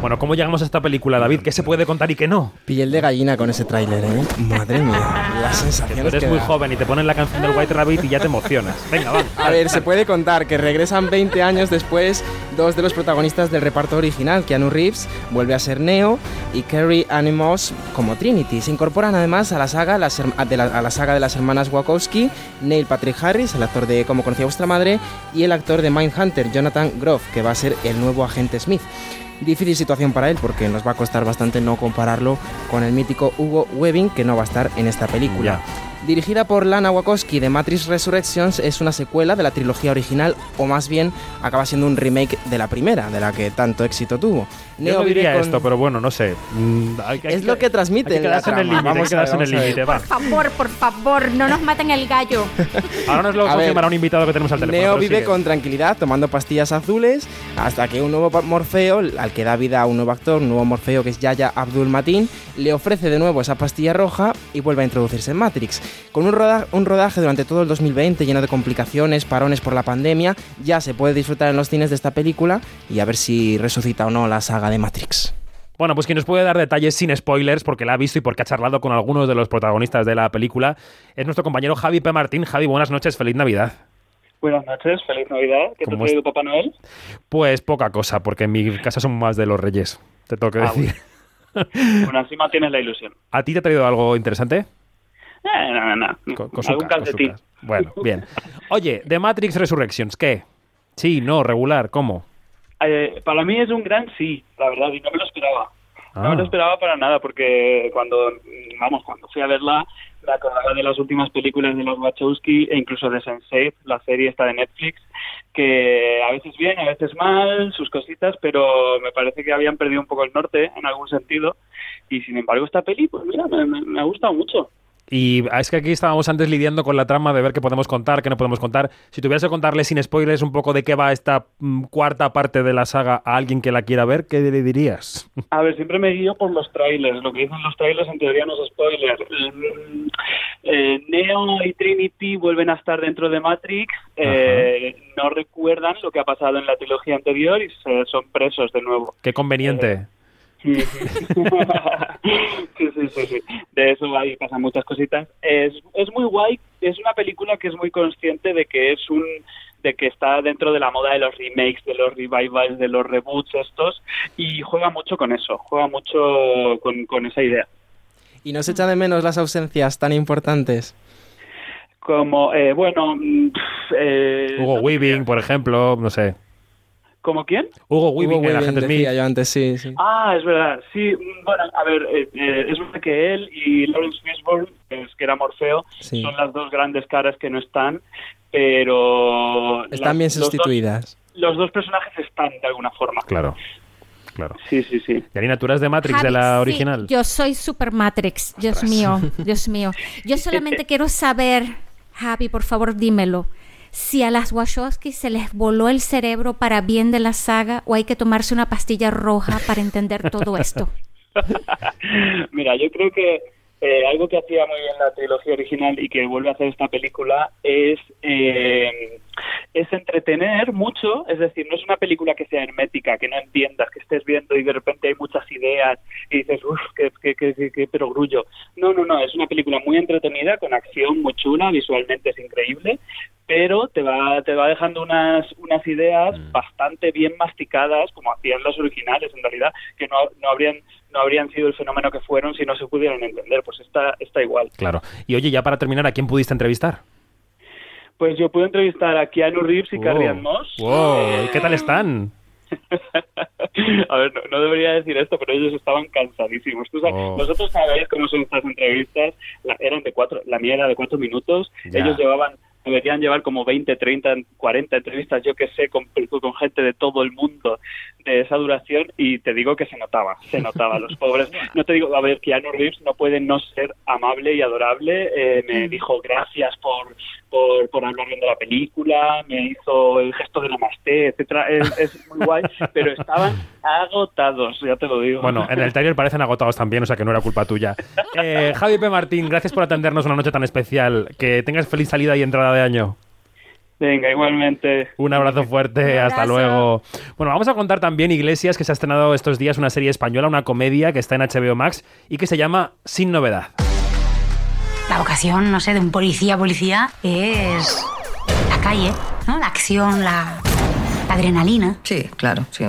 Bueno, ¿cómo llegamos a esta película, David? ¿Qué se puede contar y qué no? Piel de gallina con ese tráiler, ¿eh? Madre mía, las sensaciones eres que muy da. joven y te ponen la canción del White Rabbit y ya te emocionas. Venga, va. A ver, se puede contar que regresan 20 años después dos de los protagonistas del reparto original, Keanu Reeves vuelve a ser Neo y Carrie Ann Moss como Trinity. Se incorporan además a la saga, las de la, a la saga de las hermanas Wachowski, Neil Patrick Harris, el actor de Cómo conocía vuestra madre, y el actor de Mindhunter, Jonathan Groff, que va a ser el nuevo agente Smith. Difícil situación para él porque nos va a costar bastante no compararlo con el mítico Hugo Webbing que no va a estar en esta película. Dirigida por Lana Wachowski de Matrix Resurrections, es una secuela de la trilogía original, o más bien acaba siendo un remake de la primera, de la que tanto éxito tuvo. Yo no vive diría con- esto, pero bueno, no sé. Mm, hay que- hay Es lo que transmite Hay que la quedarse en el trama. límite, hay Vamos a quedarse en el límite, va. Por favor, por favor, no nos maten el gallo. Ahora nos lo A ver. confirmará un invitado que tenemos al teléfono. Neo vive sigue. con tranquilidad tomando pastillas azules hasta que un nuevo Morfeo, al que da vida a un nuevo actor, un nuevo Morfeo que es Yaya Abdul Matin, le ofrece de nuevo esa pastilla roja y vuelve a introducirse en Matrix. Con un, roda- un rodaje durante todo el 2020 lleno de complicaciones, parones por la pandemia, ya se puede disfrutar en los cines de esta película y a ver si resucita o no la saga de Matrix. Bueno, pues quien nos puede dar detalles sin spoilers, porque la ha visto y porque ha charlado con algunos de los protagonistas de la película, es nuestro compañero Javi P. Martín. Javi, buenas noches, feliz Navidad. Buenas noches, feliz Navidad. ¿Qué te ha ¿Cómo traído Papá Noel? Pues poca cosa, porque en mi casa son más de los reyes, te tengo que Ah, decir. Bueno, así mantienes la ilusión. ¿A ti te ha traído algo interesante? Eh, no, no, Algún calcetín. Bueno, bien. Oye, de Matrix Resurrections, ¿qué? Sí, no, regular, ¿cómo? Eh, para mí es un gran sí, la verdad, y no me lo esperaba. No Ah. me lo esperaba para nada, porque cuando, vamos, cuando fui a verla, me acordaba de las últimas películas de los Wachowski e incluso de Sense8, la serie esta de Netflix, que a veces bien, a veces mal, sus cositas, pero me parece que habían perdido un poco el norte en algún sentido. Y sin embargo, esta peli, pues mira, me, me- me ha gustado mucho. Y es que aquí estábamos antes lidiando con la trama de ver qué podemos contar, qué no podemos contar. Si tuvieras que contarle sin spoilers un poco de qué va esta mm, cuarta parte de la saga a alguien que la quiera ver, ¿qué le dirías? A ver, siempre me guío por los trailers. Lo que dicen los trailers en teoría no es spoiler. Mm, eh, Neo y Trinity vuelven a estar dentro de Matrix. eh, no recuerdan lo que ha pasado en la trilogía anterior y se- son presos de nuevo. Qué conveniente. Sí, sí, sí, sí, sí. De eso ahí pasan muchas cositas. Es, es muy guay. Es una película que es muy consciente de que es un de que está dentro de la moda de los remakes, de los revivals, de los reboots estos y juega mucho con eso, juega mucho con, con esa idea. ¿Y no se echa de menos las ausencias tan importantes? Como, eh, bueno, mm, eh, Hugo Weaving, por ejemplo, no sé. ¿Como quién? Hugo Weaving, el agente Smith. decía yo antes, sí, sí. Ah, es verdad. Sí, bueno, a ver, eh, eh, es verdad que él y Lawrence Fishburne, que era Morfeo, Sí. son las dos grandes caras que no están, pero... Están las- bien los dos- sustituidas. Los dos personajes están de alguna forma. Claro, claro. Sí, sí, sí. Yanina, ¿tú eras de Matrix, de la sí, original? yo soy Super Matrix, Dios mío, Dios mío. Yo solamente quiero saber, Javi, por favor, dímelo. Si a las Wachowski se les voló el cerebro para bien de la saga o hay que tomarse una pastilla roja para entender todo esto. Mira, yo creo que eh, algo que hacía muy bien la trilogía original y que vuelve a hacer esta película es eh, es entretener mucho, es decir, no es una película que sea hermética, que no entiendas, que estés viendo y de repente hay muchas ideas y dices, uff, qué, qué, qué, qué, perogrullo. No, no, no, es una película muy entretenida, con acción muy chula, visualmente es increíble, pero te va, te va dejando unas, unas ideas bastante bien masticadas, como hacían las originales en realidad, que no, no habrían no habrían sido el fenómeno que fueron si no se pudieran entender. Pues está, está igual. Claro. Y oye, ya para terminar, ¿a quién pudiste entrevistar? Pues yo pude entrevistar a Keanu Reeves y Wow. Carrie Ann Moss. Wow, ¿y ¿qué tal están? A ver, no, no debería decir esto, pero ellos estaban cansadísimos. Tú sabes, Oh. Vosotros sabéis cómo son estas entrevistas. La- eran de cuatro, la mía era de cuatro minutos. Ya. Ellos llevaban, deberían llevar como 20, 30, 40 entrevistas, yo que sé, con, con gente de todo el mundo de esa duración. Y te digo que se notaba, se notaba. Los pobres, no te digo, a ver, Keanu Reeves no puede no ser amable y adorable. Eh, me dijo gracias por, por, por hablar bien de la película, me hizo el gesto de namaste, etcétera. Es, es muy guay, pero estaban agotados, ya te lo digo. Bueno, en el trailer parecen agotados también, o sea que no era culpa tuya. Eh, Javi P. Martín, gracias por atendernos una noche tan especial. Que tengas feliz salida y entrada de año. Venga, igualmente. Un abrazo fuerte, hasta luego. Bueno, vamos a contar también, Iglesias, que se ha estrenado estos días una serie española, una comedia que está en HBO Max y que se llama Sin Novedad. La vocación, no sé, de un policía policía es la calle, ¿no? La acción, la, la adrenalina. Sí, claro, sí.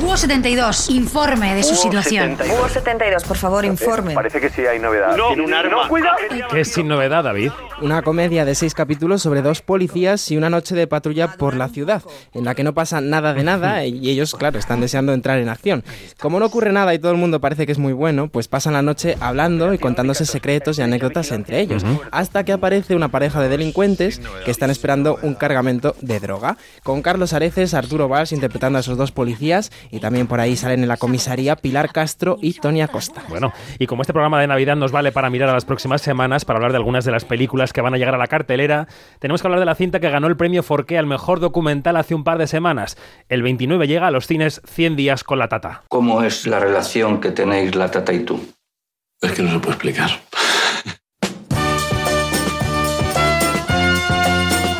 Búho 72, informe de su situación. Búho 72, por favor, informe. Parece que sí hay novedad. No, Tiene un arma. cuidado. ¿Qué es Sin Novedad, David? Una comedia de seis capítulos sobre dos policías y una noche de patrulla por la ciudad, en la que no pasa nada de nada y ellos, claro, están deseando entrar en acción. Como no ocurre nada y todo el mundo parece que es muy bueno, pues pasan la noche hablando y contándose secretos y anécdotas entre ellos, hasta que aparece una pareja de delincuentes que están esperando un cargamento de droga. Con Carlos Areces, Arturo Valls interpretando a esos dos policías y también por ahí salen en la comisaría Pilar Castro y Tony Acosta. Bueno, y como este programa de Navidad nos vale para mirar a las próximas semanas, para hablar de algunas de las películas que van a llegar a la cartelera, tenemos que hablar de la cinta que ganó el premio Forqué al mejor documental hace un par de semanas. El 29 llega a los cines 100 días con la tata. ¿Cómo es la relación que tenéis la tata y tú? Es que no se puede explicar.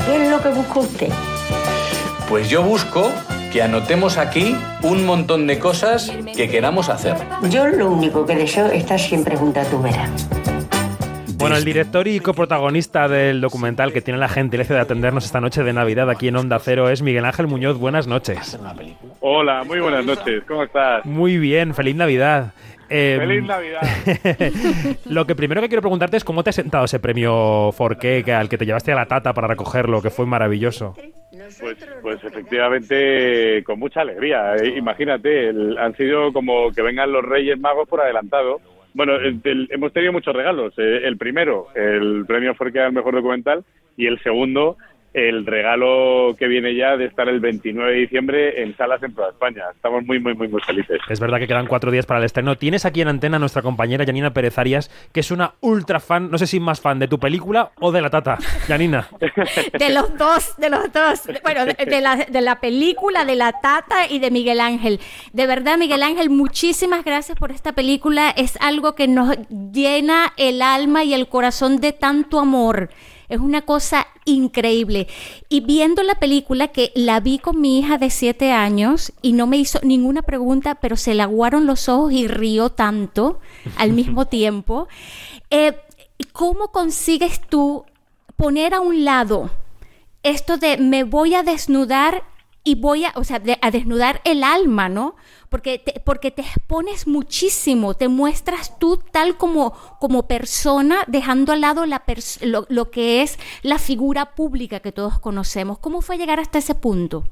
¿Qué es lo que busca usted? Pues yo busco que anotemos aquí un montón de cosas que queramos hacer. Yo lo único que deseo es estar siempre junto a tu vera. Bueno, el director y coprotagonista del documental que tiene la gentileza de atendernos esta noche de Navidad aquí en Onda Cero es Miguel Ángel Muñoz. Buenas noches. Hola, muy buenas noches. ¿Cómo estás? Muy bien, feliz Navidad. Eh, Feliz Navidad. Lo que primero que quiero preguntarte es cómo te ha sentado ese premio Forqué que al que te llevaste a la tata para recogerlo, que fue maravilloso. Pues, pues efectivamente, con mucha alegría. Eh, Imagínate, el- han sido como que vengan los Reyes Magos por adelantado. Bueno, el- el- hemos tenido muchos regalos. Eh, el primero, el premio Forqué al mejor documental, y el segundo, el regalo que viene ya de estar el 29 de diciembre en salas en toda España. Estamos muy, muy, muy, muy felices. Es verdad que quedan cuatro días para el estreno. Tienes aquí en antena a nuestra compañera Janina Pérez Arias, que es una ultra fan, no sé si más fan de tu película o de la tata. Janina. De los dos, de los dos. Bueno, de, de la, de la película, de la Tata y de Miguel Ángel. De verdad, Miguel Ángel, muchísimas gracias por esta película. Es algo que nos llena el alma y el corazón de tanto amor. Es una cosa increíble. Y viendo la película, que la vi con mi hija de siete años y no me hizo ninguna pregunta, pero se le aguaron los ojos y rió tanto al mismo tiempo. Eh, ¿Cómo consigues tú poner a un lado esto de me voy a desnudar y voy a, o sea, a desnudar el alma, ¿no? Porque te, porque te expones muchísimo, te muestras tú tal como, como persona, dejando al lado la lo, lo que es la figura pública que todos conocemos. ¿Cómo fue llegar hasta ese punto?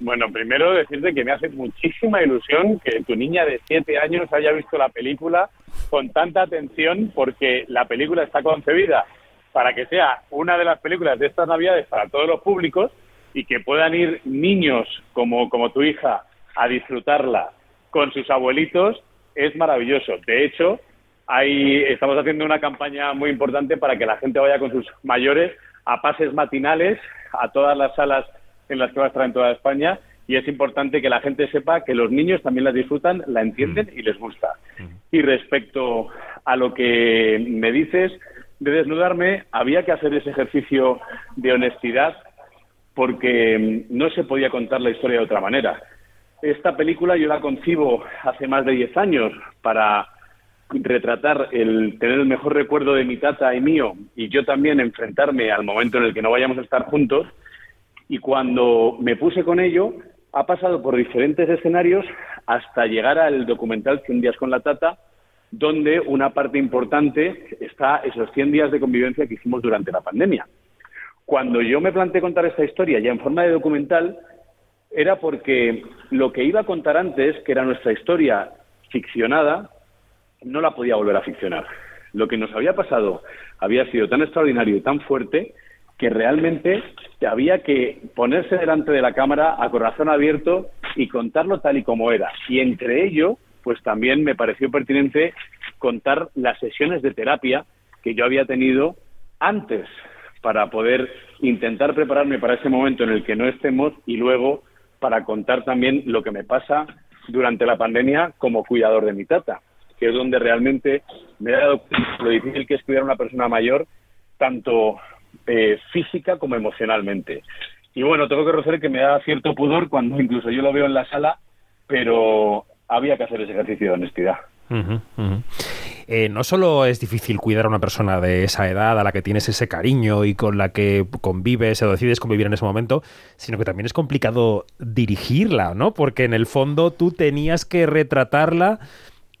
Bueno, primero decirte que me hace muchísima ilusión que tu niña de siete años haya visto la película con tanta atención porque la película está concebida para que sea una de las películas de estas navidades para todos los públicos y que puedan ir niños como, como tu hija a disfrutarla con sus abuelitos es maravilloso. De hecho, hay, estamos haciendo una campaña muy importante para que la gente vaya con sus mayores a pases matinales a todas las salas en las que va a estar en toda España y es importante que la gente sepa que los niños también la disfrutan, la entienden y les gusta. Y respecto a lo que me dices de desnudarme, había que hacer ese ejercicio de honestidad porque mm, no se podía contar la historia de otra manera. Esta película yo la concibo hace más de 10 años para retratar el tener el mejor recuerdo de mi tata y mío y yo también enfrentarme al momento en el que no vayamos a estar juntos y cuando me puse con ello ha pasado por diferentes escenarios hasta llegar al documental 100 días con la tata donde una parte importante está esos 100 días de convivencia que hicimos durante la pandemia. Cuando yo me planteé contar esta historia ya en forma de documental era porque lo que iba a contar antes, que era nuestra historia ficcionada, no la podía volver a ficcionar. Lo que nos había pasado había sido tan extraordinario y tan fuerte que realmente había que ponerse delante de la cámara a corazón abierto y contarlo tal y como era. Y entre ello, pues también me pareció pertinente contar las sesiones de terapia que yo había tenido antes para poder intentar prepararme para ese momento en el que no estemos y luego para contar también lo que me pasa durante la pandemia como cuidador de mi tata que es donde realmente me he dado lo difícil que es cuidar a una persona mayor, tanto eh, física como emocionalmente. Y bueno, tengo que reconocer que me da cierto pudor cuando incluso yo lo veo en la sala, pero había que hacer ese ejercicio de honestidad. Eh, no solo es difícil cuidar a una persona de esa edad a la que tienes ese cariño y con la que convives o decides convivir en ese momento, sino que también es complicado dirigirla, ¿no? Porque en el fondo tú tenías que retratarla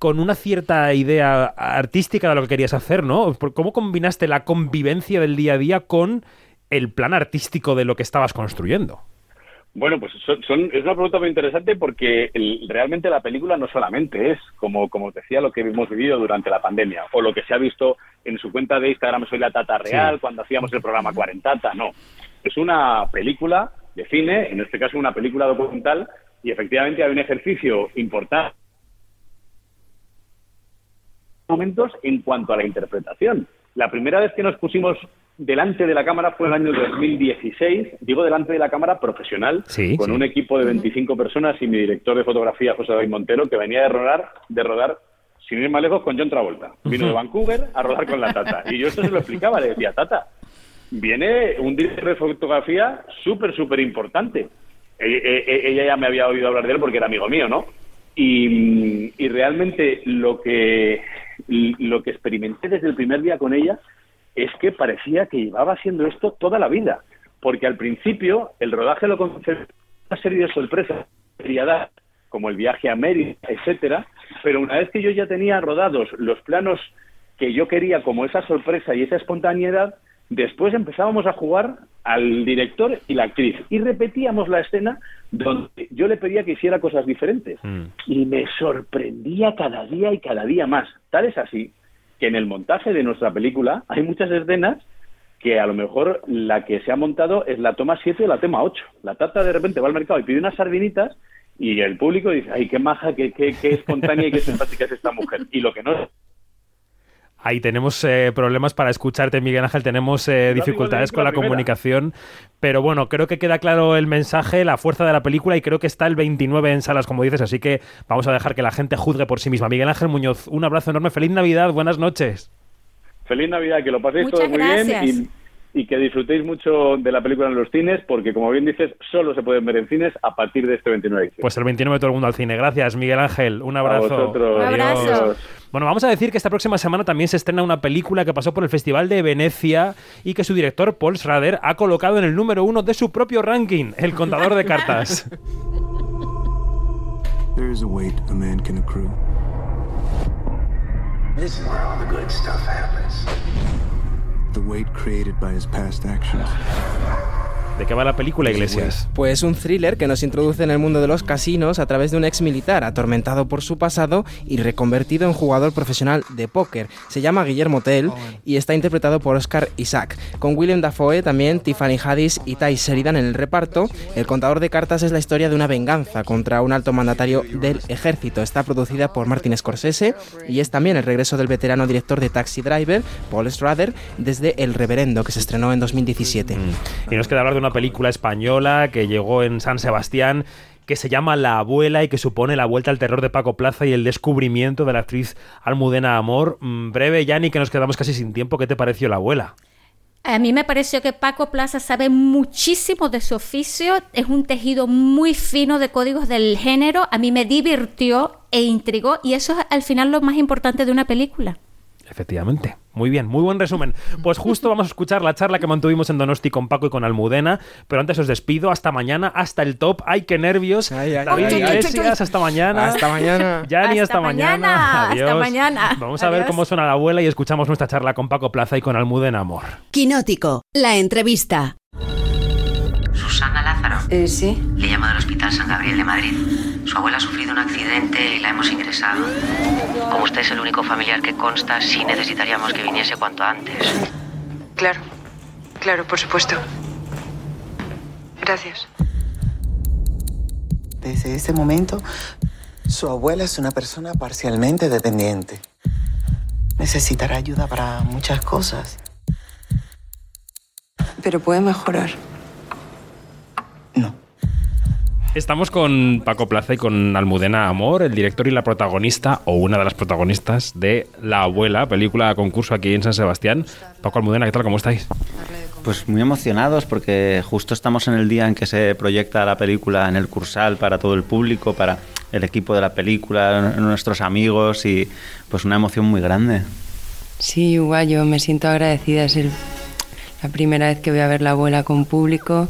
con una cierta idea artística de lo que querías hacer, ¿no? ¿Cómo combinaste la convivencia del día a día con el plan artístico de lo que estabas construyendo? Bueno, pues son, es una pregunta muy interesante porque realmente la película no solamente es, como, como decía, lo que hemos vivido durante la pandemia o lo que se ha visto en su cuenta de Instagram Soy la Tata Real cuando hacíamos el programa Cuarentata, no. Es una película de cine, en este caso una película documental, y efectivamente hay un ejercicio importante momentos en cuanto a la interpretación. La primera vez que nos pusimos delante de la cámara fue en el año 2016, digo delante de la cámara profesional, con un equipo de 25 personas y mi director de fotografía, José David Montero, que venía de rodar, de rodar sin ir más lejos, con John Travolta. Vino de Vancouver a rodar con la Tata. Y yo esto se lo explicaba, le decía, Tata, viene un director de fotografía súper, súper importante. E, e, e, ella ya me había oído hablar de él porque era amigo mío, ¿no? Y, y realmente lo que lo que experimenté desde el primer día con ella es que parecía que llevaba haciendo esto toda la vida, porque al principio el rodaje lo concebía una serie de sorpresas dar, como el viaje a Mérida, etcétera, pero una vez que yo ya tenía rodados los planos que yo quería como esa sorpresa y esa espontaneidad, después empezábamos a jugar al director y la actriz y repetíamos la escena donde yo le pedía que hiciera cosas diferentes mm. y me sorprendía cada día y cada día más. Tal es así que en el montaje de nuestra película hay muchas escenas que a lo mejor la que se ha montado es la toma 7 o la toma 8. La tata de repente va al mercado y pide unas sardinitas y el público dice, ay, qué maja, qué, qué, qué espontánea y qué simpática es esta mujer. Y lo que no Ahí tenemos eh, problemas para escucharte, Miguel Ángel, tenemos eh, dificultades con la comunicación, pero bueno, creo que queda claro el mensaje, la fuerza de la película y creo que está el 29 en salas, como dices, así que vamos a dejar que la gente juzgue por sí misma. Miguel Ángel Muñoz, un abrazo enorme, feliz Navidad, buenas noches. Feliz Navidad, que lo paséis todos muy bien y que disfrutéis mucho de la película en los cines, porque como bien dices, solo se pueden ver en cines a partir de este 29 Pues el 29 todo el mundo al cine. Gracias, Miguel Ángel. Un abrazo. Un abrazo. Bueno, vamos a decir que esta próxima semana también se estrena una película que pasó por el Festival de Venecia y que su director, Paul Schrader, ha colocado en el número uno de su propio ranking, El Contador de Cartas. There is a weight a man can accrue. This is where all the good stuff happens. The weight created by his past actions. ¿De qué va la película, Iglesias? Pues un thriller que nos introduce en el mundo de los casinos a través de un ex militar atormentado por su pasado y reconvertido en jugador profesional de póker. Se llama Guillermo Tell y está interpretado por Oscar Isaac, con William Dafoe, también Tiffany Haddish y Ty Sheridan en el reparto. El contador de cartas es la historia de una venganza contra un alto mandatario del ejército. Está producida por Martin Scorsese y es también el regreso del veterano director de Taxi Driver, Paul Schrader, desde El Reverendo, que se estrenó en 2017. Mm. Y nos queda hablar de una película española que llegó en San Sebastián que se llama La abuela y que supone la vuelta al terror de Paco Plaza y el descubrimiento de la actriz Almudena Amor. Mm, breve, Yanni, que nos quedamos casi sin tiempo. ¿Qué te pareció La abuela? A mí me pareció que Paco Plaza sabe muchísimo de su oficio, es un tejido muy fino de códigos del género, a mí me divirtió e intrigó y eso es al final lo más importante de una película. Efectivamente. Muy bien, muy buen resumen. Pues justo vamos a escuchar la charla que mantuvimos en Donosti con Paco y con Almudena, pero antes os despido. Hasta mañana, hasta el top. ¡Ay, qué nervios! David Iglesias, hasta mañana. Hasta mañana. Yani, hasta, mañana. Hasta Adiós. mañana. Vamos a ver cómo suena la abuela y escuchamos nuestra charla con Paco Plaza y con Almudena Amor. Quinótico, la entrevista. Eh, sí. Le llamo del Hospital San Gabriel de Madrid. Su abuela ha sufrido un accidente y la hemos ingresado. Como usted es el único familiar que consta, sí necesitaríamos que viniese cuanto antes. Claro. Claro, por supuesto. Gracias. Desde ese momento, su abuela es una persona parcialmente dependiente. Necesitará ayuda para muchas cosas. Pero puede mejorar. Estamos con Paco Plaza y con Almudena Amor, el director y la protagonista, o una de las protagonistas de La Abuela, película concurso aquí en San Sebastián. Paco Almudena, ¿qué tal? ¿Cómo estáis? Pues muy emocionados porque justo estamos en el día en que se proyecta la película en el Cursal para todo el público, para el equipo de la película, nuestros amigos y pues una emoción muy grande. Sí, igual yo me siento agradecida. Es el- la primera vez que voy a ver la abuela con público.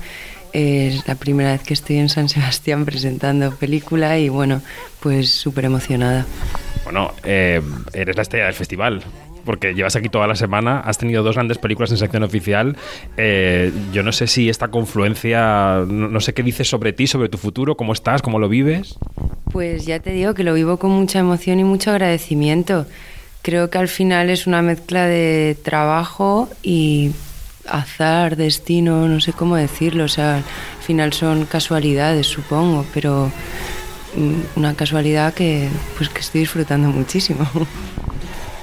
Es la primera vez que estoy en San Sebastián presentando película y bueno, pues súper emocionada. Bueno, eh, eres la estrella del festival. Porque llevas aquí toda la semana, has tenido dos grandes películas en sección oficial. Eh, yo no sé si esta confluencia, no, no sé qué dices sobre ti, sobre tu futuro, cómo estás, cómo lo vives. Pues ya te digo que lo vivo con mucha emoción y mucho agradecimiento. Creo que al final es una mezcla de trabajo y azar, destino, no sé cómo decirlo. O sea, al final son casualidades, supongo, pero mm, una casualidad que, pues, que estoy disfrutando muchísimo.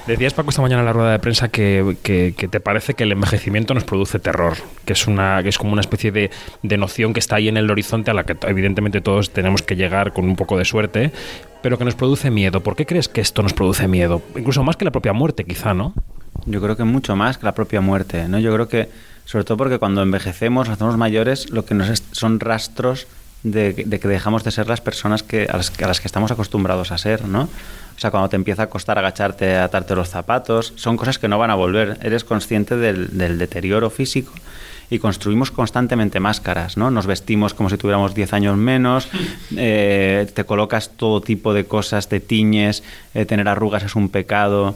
Decías, Paco, esta mañana en la rueda de prensa que, que- que te parece que el envejecimiento nos produce terror, que es, una, que es como una especie de, de noción que está ahí en el horizonte a la que evidentemente todos tenemos que llegar con un poco de suerte, pero que nos produce miedo. ¿Por qué crees que esto nos produce miedo? Incluso más que la propia muerte, quizá, ¿no? Yo creo que mucho más que la propia muerte, ¿no? Yo creo que, sobre todo porque cuando envejecemos, nos hacemos mayores, lo que nos son rastros de, de que dejamos de ser las personas que, a, las, que- a las que estamos acostumbrados a ser, ¿no? O sea, cuando te empieza a costar agacharte, atarte los zapatos, son cosas que no van a volver. Eres consciente del, del deterioro físico y construimos constantemente máscaras, ¿no? Nos vestimos como si tuviéramos 10 años menos, eh, te colocas todo tipo de cosas, te tiñes, eh, tener arrugas es un pecado.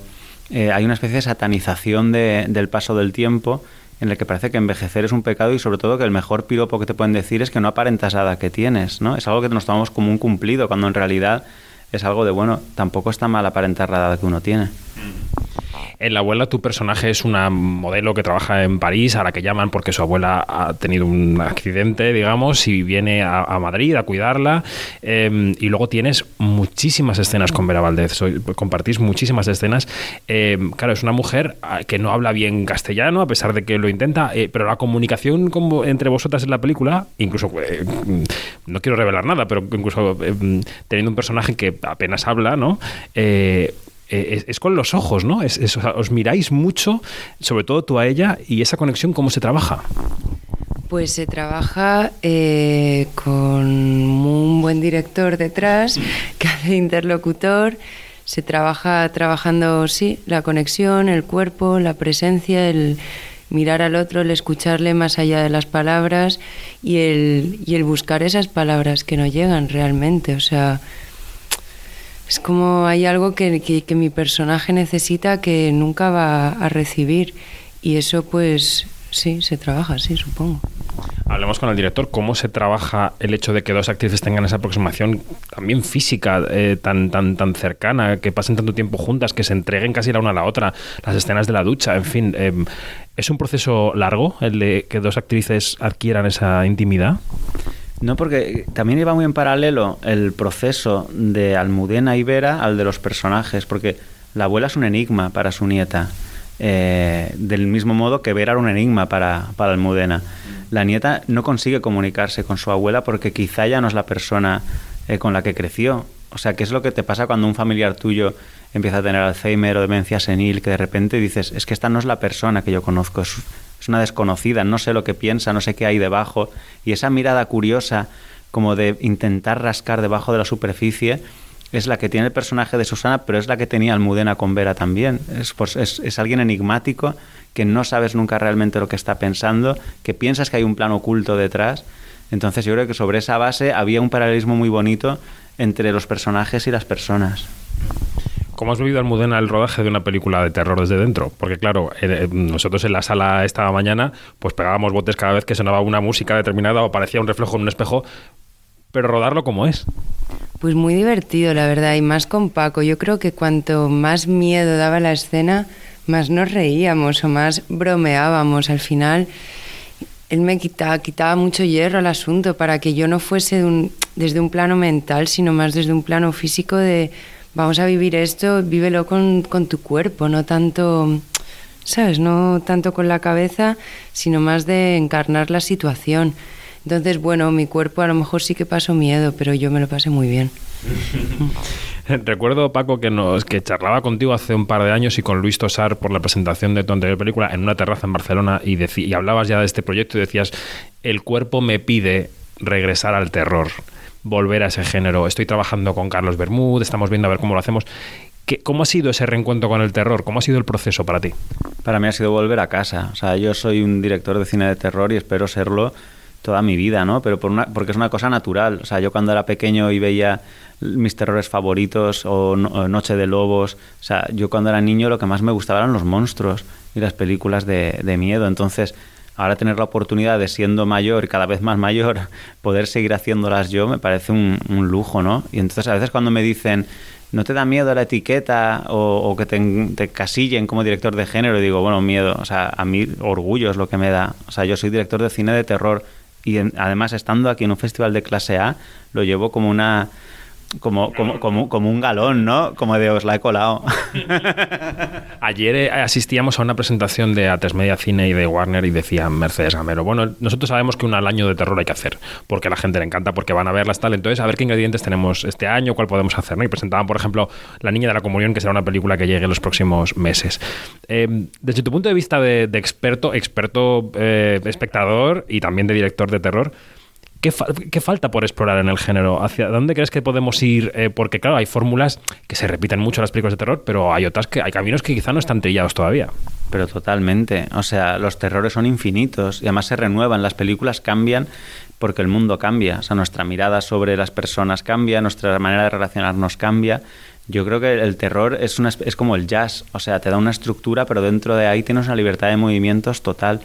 Eh, hay una especie de satanización de- del paso del tiempo en el que parece que envejecer es un pecado y sobre todo que el mejor piropo que te pueden decir es que no aparentas la edad que tienes, ¿no? Es algo que nos tomamos como un cumplido, cuando en realidad es algo de, bueno, tampoco está mal aparentar la edad que uno tiene. En La abuela tu personaje es una modelo que trabaja en París, a la que llaman porque su abuela ha tenido un accidente, digamos, y viene a, Madrid a cuidarla. Eh, y luego tienes muchísimas escenas con Vera Valdez, soy- compartís muchísimas escenas. Eh, claro, es una mujer ah, que no habla bien castellano, a pesar de que lo intenta, eh, pero la comunicación entre vosotras en la película, incluso, eh, mm, no quiero revelar nada, pero incluso eh, mm, teniendo un personaje que apenas habla, ¿no? Eh, es, con los ojos, ¿no? Es, es- os miráis mucho, sobre todo tú a ella, y esa conexión, ¿cómo se trabaja? Pues se trabaja eh, con un buen director detrás que hace interlocutor. Se trabaja trabajando, sí, la conexión, el cuerpo, la presencia, el mirar al otro, el escucharle más allá de las palabras y el, y el buscar esas palabras que no llegan realmente. O sea, es como hay algo que, que- que mi personaje necesita que nunca va a recibir. Y eso pues sí, se trabaja, sí, supongo. Hablemos con el director, ¿cómo se trabaja el hecho de que dos actrices tengan esa aproximación también física, eh, tan, tan, tan cercana, que pasen tanto tiempo juntas, que se entreguen casi la una a la otra, las escenas de la ducha, en fin, eh, ¿es un proceso largo el de que dos actrices adquieran esa intimidad? No, porque también iba muy en paralelo el proceso de Almudena y Vera al de los personajes, porque la abuela es un enigma para su nieta, eh, del mismo modo que Vera era un enigma para, para Almudena. la nieta no consigue comunicarse con su abuela porque quizá ya no es la persona eh, con la que creció. O sea, ¿qué es lo que te pasa cuando un familiar tuyo empieza a tener Alzheimer o demencia senil, que de repente dices, es que esta no es la persona que yo conozco, es, es una desconocida, no sé lo que piensa, no sé qué hay debajo, y esa mirada curiosa como de intentar rascar debajo de la superficie, es la que tiene el personaje de Susana, pero es la que tenía Almudena con Vera también. Es, pues, es, alguien enigmático que no sabes nunca realmente lo que está pensando, que piensas que hay un plano oculto detrás. Entonces yo creo que sobre esa base había un paralelismo muy bonito entre los personajes y las personas. ¿Cómo has vivido Almudena el rodaje de una película de terror desde dentro? Porque claro, eh, nosotros en la sala esta mañana pues pegábamos botes cada vez que sonaba una música determinada o aparecía un reflejo en un espejo, pero rodarlo como es. Pues muy divertido, la verdad, y más con Paco. Yo creo que cuanto más miedo daba la escena, más nos reíamos o más bromeábamos. Al final, él me quitaba, mucho hierro al asunto para que yo no fuese desde un plano mental, sino más desde un plano físico de vamos a vivir esto, vívelo con, con tu cuerpo, no tanto, ¿sabes? No tanto con la cabeza, sino más de encarnar la situación. Entonces, bueno, mi cuerpo a lo mejor sí que pasó miedo, pero yo me lo pasé muy bien. Recuerdo, Paco, que nos que charlaba contigo hace un par de años y con Luis Tosar por la presentación de tu anterior película en una terraza en Barcelona y, y hablabas ya de este proyecto y decías, el cuerpo me pide regresar al terror, volver a ese género. Estoy trabajando con Carlos Bermúdez, estamos viendo a ver cómo lo hacemos. ¿Qué, ¿Cómo ha sido ese reencuentro con el terror? ¿Cómo ha sido el proceso para ti? Para mí ha sido volver a casa. O sea, yo soy un director de cine de terror y espero serlo toda mi vida, ¿no? Pero por una, porque es una cosa natural. O sea, yo cuando era pequeño y veía mis terrores favoritos o, Noche de Lobos, o sea, yo cuando era niño lo que más me gustaba eran los monstruos y las películas de miedo. Entonces, ahora tener la oportunidad de siendo mayor cada vez más mayor, poder seguir haciéndolas yo, me parece un, un lujo, ¿no? Y entonces a veces cuando me dicen, ¿no te da miedo la etiqueta o, o que te, te, casillen como director de género? Y digo, bueno, miedo, o sea, a mí orgullo es lo que me da. O sea, yo soy director de cine de terror y en, además estando aquí en un festival de clase A, lo llevo como una como, como, como, como, un galón, ¿no? Como de os la he colado. Ayer eh, asistíamos a una presentación de A3 Media Cine y de Warner y decía Mercedes Gamero, bueno, nosotros sabemos que un al año de terror hay que hacer, porque a la gente le encanta, porque van a verlas tal, entonces a ver qué ingredientes tenemos este año, cuál podemos hacer, ¿no? Y presentaban, por ejemplo, La Niña de la Comunión, que será una película que llegue en los próximos meses. Eh, desde tu punto de vista de, de experto, experto eh, espectador y también de director de terror, ¿Qué, fa ¿Qué, falta por explorar en el género? ¿Hacia dónde crees que podemos ir? Eh, porque, claro, hay fórmulas que se repiten mucho en las películas de terror, pero hay otras que hay caminos que quizá no están trillados todavía. Pero totalmente. O sea, los terrores son infinitos y además se renuevan. Las películas cambian porque el mundo cambia. O sea, nuestra mirada sobre las personas cambia, nuestra manera de relacionarnos cambia. Yo creo que el terror es, una, es como el jazz. O sea, te da una estructura, pero dentro de ahí tienes una libertad de movimientos total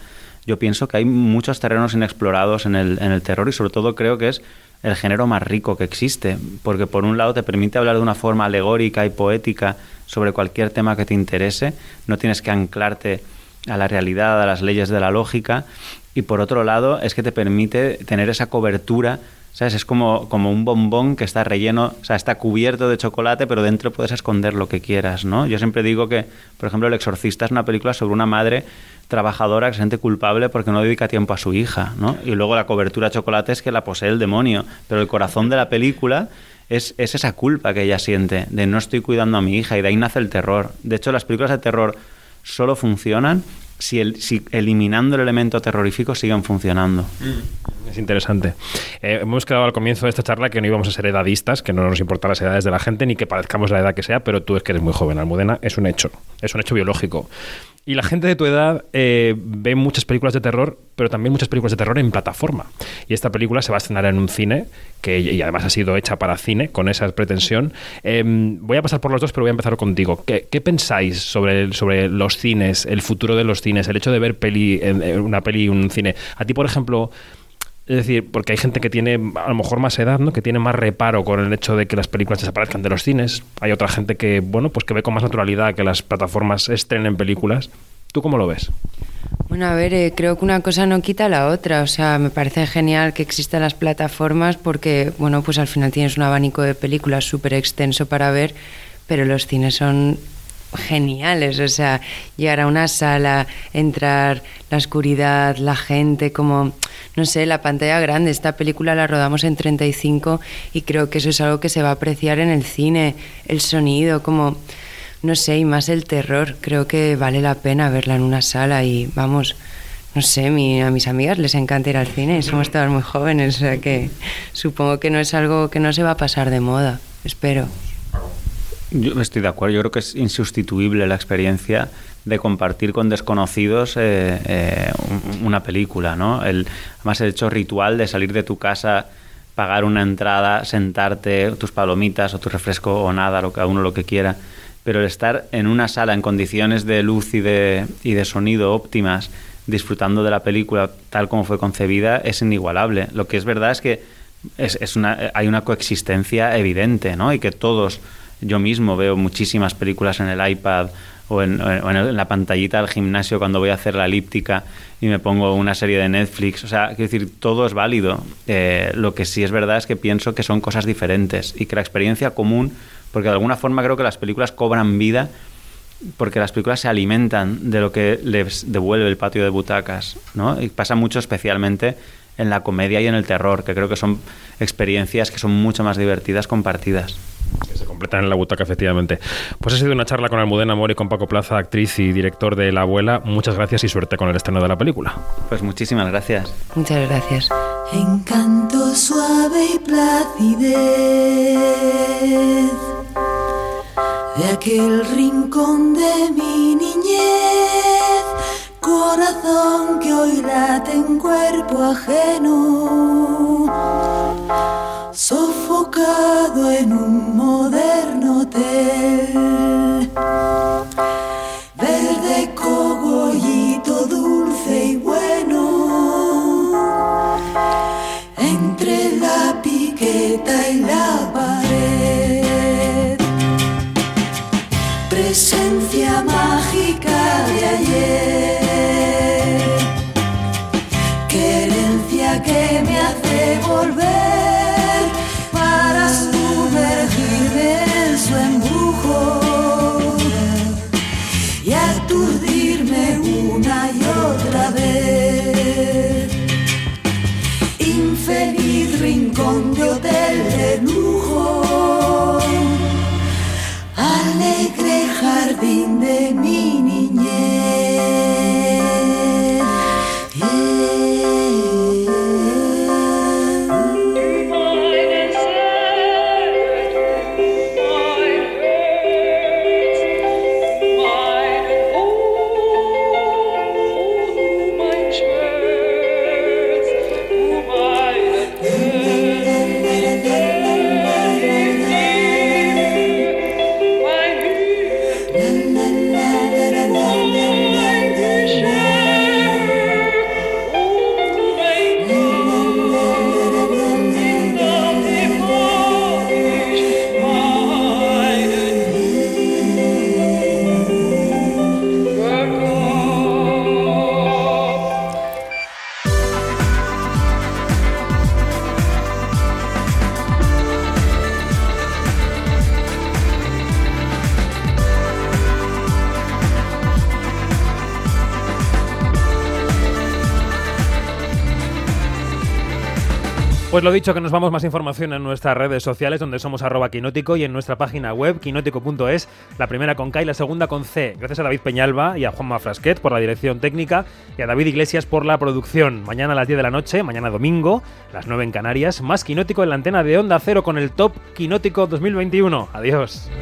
yo pienso que hay muchos terrenos inexplorados en el, en el terror y sobre todo creo que es el género más rico que existe, porque por un lado te permite hablar de una forma alegórica y poética sobre cualquier tema que te interese, no tienes que anclarte a la realidad, a las leyes de la lógica, y por otro lado es que te permite tener esa cobertura Es como, como un bombón que está relleno, o sea, está cubierto de chocolate, pero dentro puedes esconder lo que quieras, ¿no? Yo siempre digo que, por ejemplo, El Exorcista es una película sobre una madre trabajadora que se siente culpable porque no dedica tiempo a su hija, ¿no? Y luego la cobertura de chocolate es que la posee el demonio, pero el corazón de la película es, es esa culpa que ella siente de no estoy cuidando a mi hija y de ahí nace el terror. De hecho, las películas de terror solo funcionan si, el, si eliminando el elemento terrorífico siguen funcionando. Es interesante. Eh, hemos quedado al comienzo de esta charla que no íbamos a ser edadistas, que no nos importan las edades de la gente ni que parezcamos la edad que sea, pero tú es que eres muy joven, Almudena, es un hecho, es un hecho biológico. Y la gente de tu edad eh, ve muchas películas de terror, pero también muchas películas de terror en plataforma. Y esta película se va a estrenar en un cine, que y además ha sido hecha para cine, con esa pretensión. Eh, voy a pasar por los dos, pero voy a empezar contigo. ¿Qué, qué pensáis sobre, sobre los cines, el futuro de los cines, el hecho de ver peli, una peli en un cine? A ti, por ejemplo... Es decir, porque hay gente que tiene a lo mejor más edad, ¿no? Que tiene más reparo con el hecho de que las películas desaparezcan de los cines. Hay otra gente que, bueno, pues que ve con más naturalidad que las plataformas estrenen películas. ¿Tú cómo lo ves? Bueno, a ver, eh, creo que una cosa no quita la otra. O sea, me parece genial que existan las plataformas porque, bueno, pues al final tienes un abanico de películas súper extenso para ver, pero los cines son geniales. O sea, llegar a una sala, entrar, la oscuridad, la gente, como no sé, la pantalla grande. Esta película la rodamos en 35 y creo que eso es algo que se va a apreciar en el cine, el sonido, como, no sé, y más el terror. Creo que vale la pena verla en una sala y vamos, no sé, mi, a mis amigas les encanta ir al cine somos todas muy jóvenes, o sea que supongo que no es algo que no se va a pasar de moda, espero. Yo estoy de acuerdo, yo creo que es insustituible la experiencia de compartir con desconocidos eh, eh, una película, ¿no? El, además el hecho ritual de salir de tu casa, pagar una entrada, sentarte, tus palomitas o tu refresco o nada, lo, cada uno lo que quiera, pero el estar en una sala en condiciones de luz y de, y de sonido óptimas, disfrutando de la película tal como fue concebida, es inigualable. Lo que es verdad es que es, es una, hay una coexistencia evidente, ¿no? Y que todos yo mismo veo muchísimas películas en el iPad o en, la pantallita del gimnasio cuando voy a hacer la elíptica y me pongo una serie de Netflix. O sea, quiero decir, todo es válido. Eh, lo que sí es verdad es que pienso que son cosas diferentes y que la experiencia común, porque de alguna forma creo que las películas cobran vida porque las películas se alimentan de lo que les devuelve el patio de butacas, ¿no? Y pasa mucho especialmente en la comedia y en el terror, que creo que son experiencias que son mucho más divertidas compartidas. Que se completan en la butaca, efectivamente. Pues ha sido una charla con Almudena Mori, con Paco Plaza, actriz y director de La Abuela. Muchas gracias y suerte con el estreno de la película. Pues muchísimas gracias. Muchas gracias. Encanto suave y placidez de aquel rincón de mi niñez, corazón que hoy late en cuerpo ajeno, sofocado en un moderno hotel, y aturdirme una y Pues lo dicho, que nos vamos más información en nuestras redes sociales, donde somos arroba quinótico, y en nuestra página web, quinótico.es, la primera con K y la segunda con C. Gracias a David Peñalba y a Juanma Frasquet por la dirección técnica y a David Iglesias por la producción. Mañana a las 10 de la noche, mañana domingo, las 9 en Canarias, más quinótico en la antena de Onda Cero con el Top Quinótico 2021. Adiós.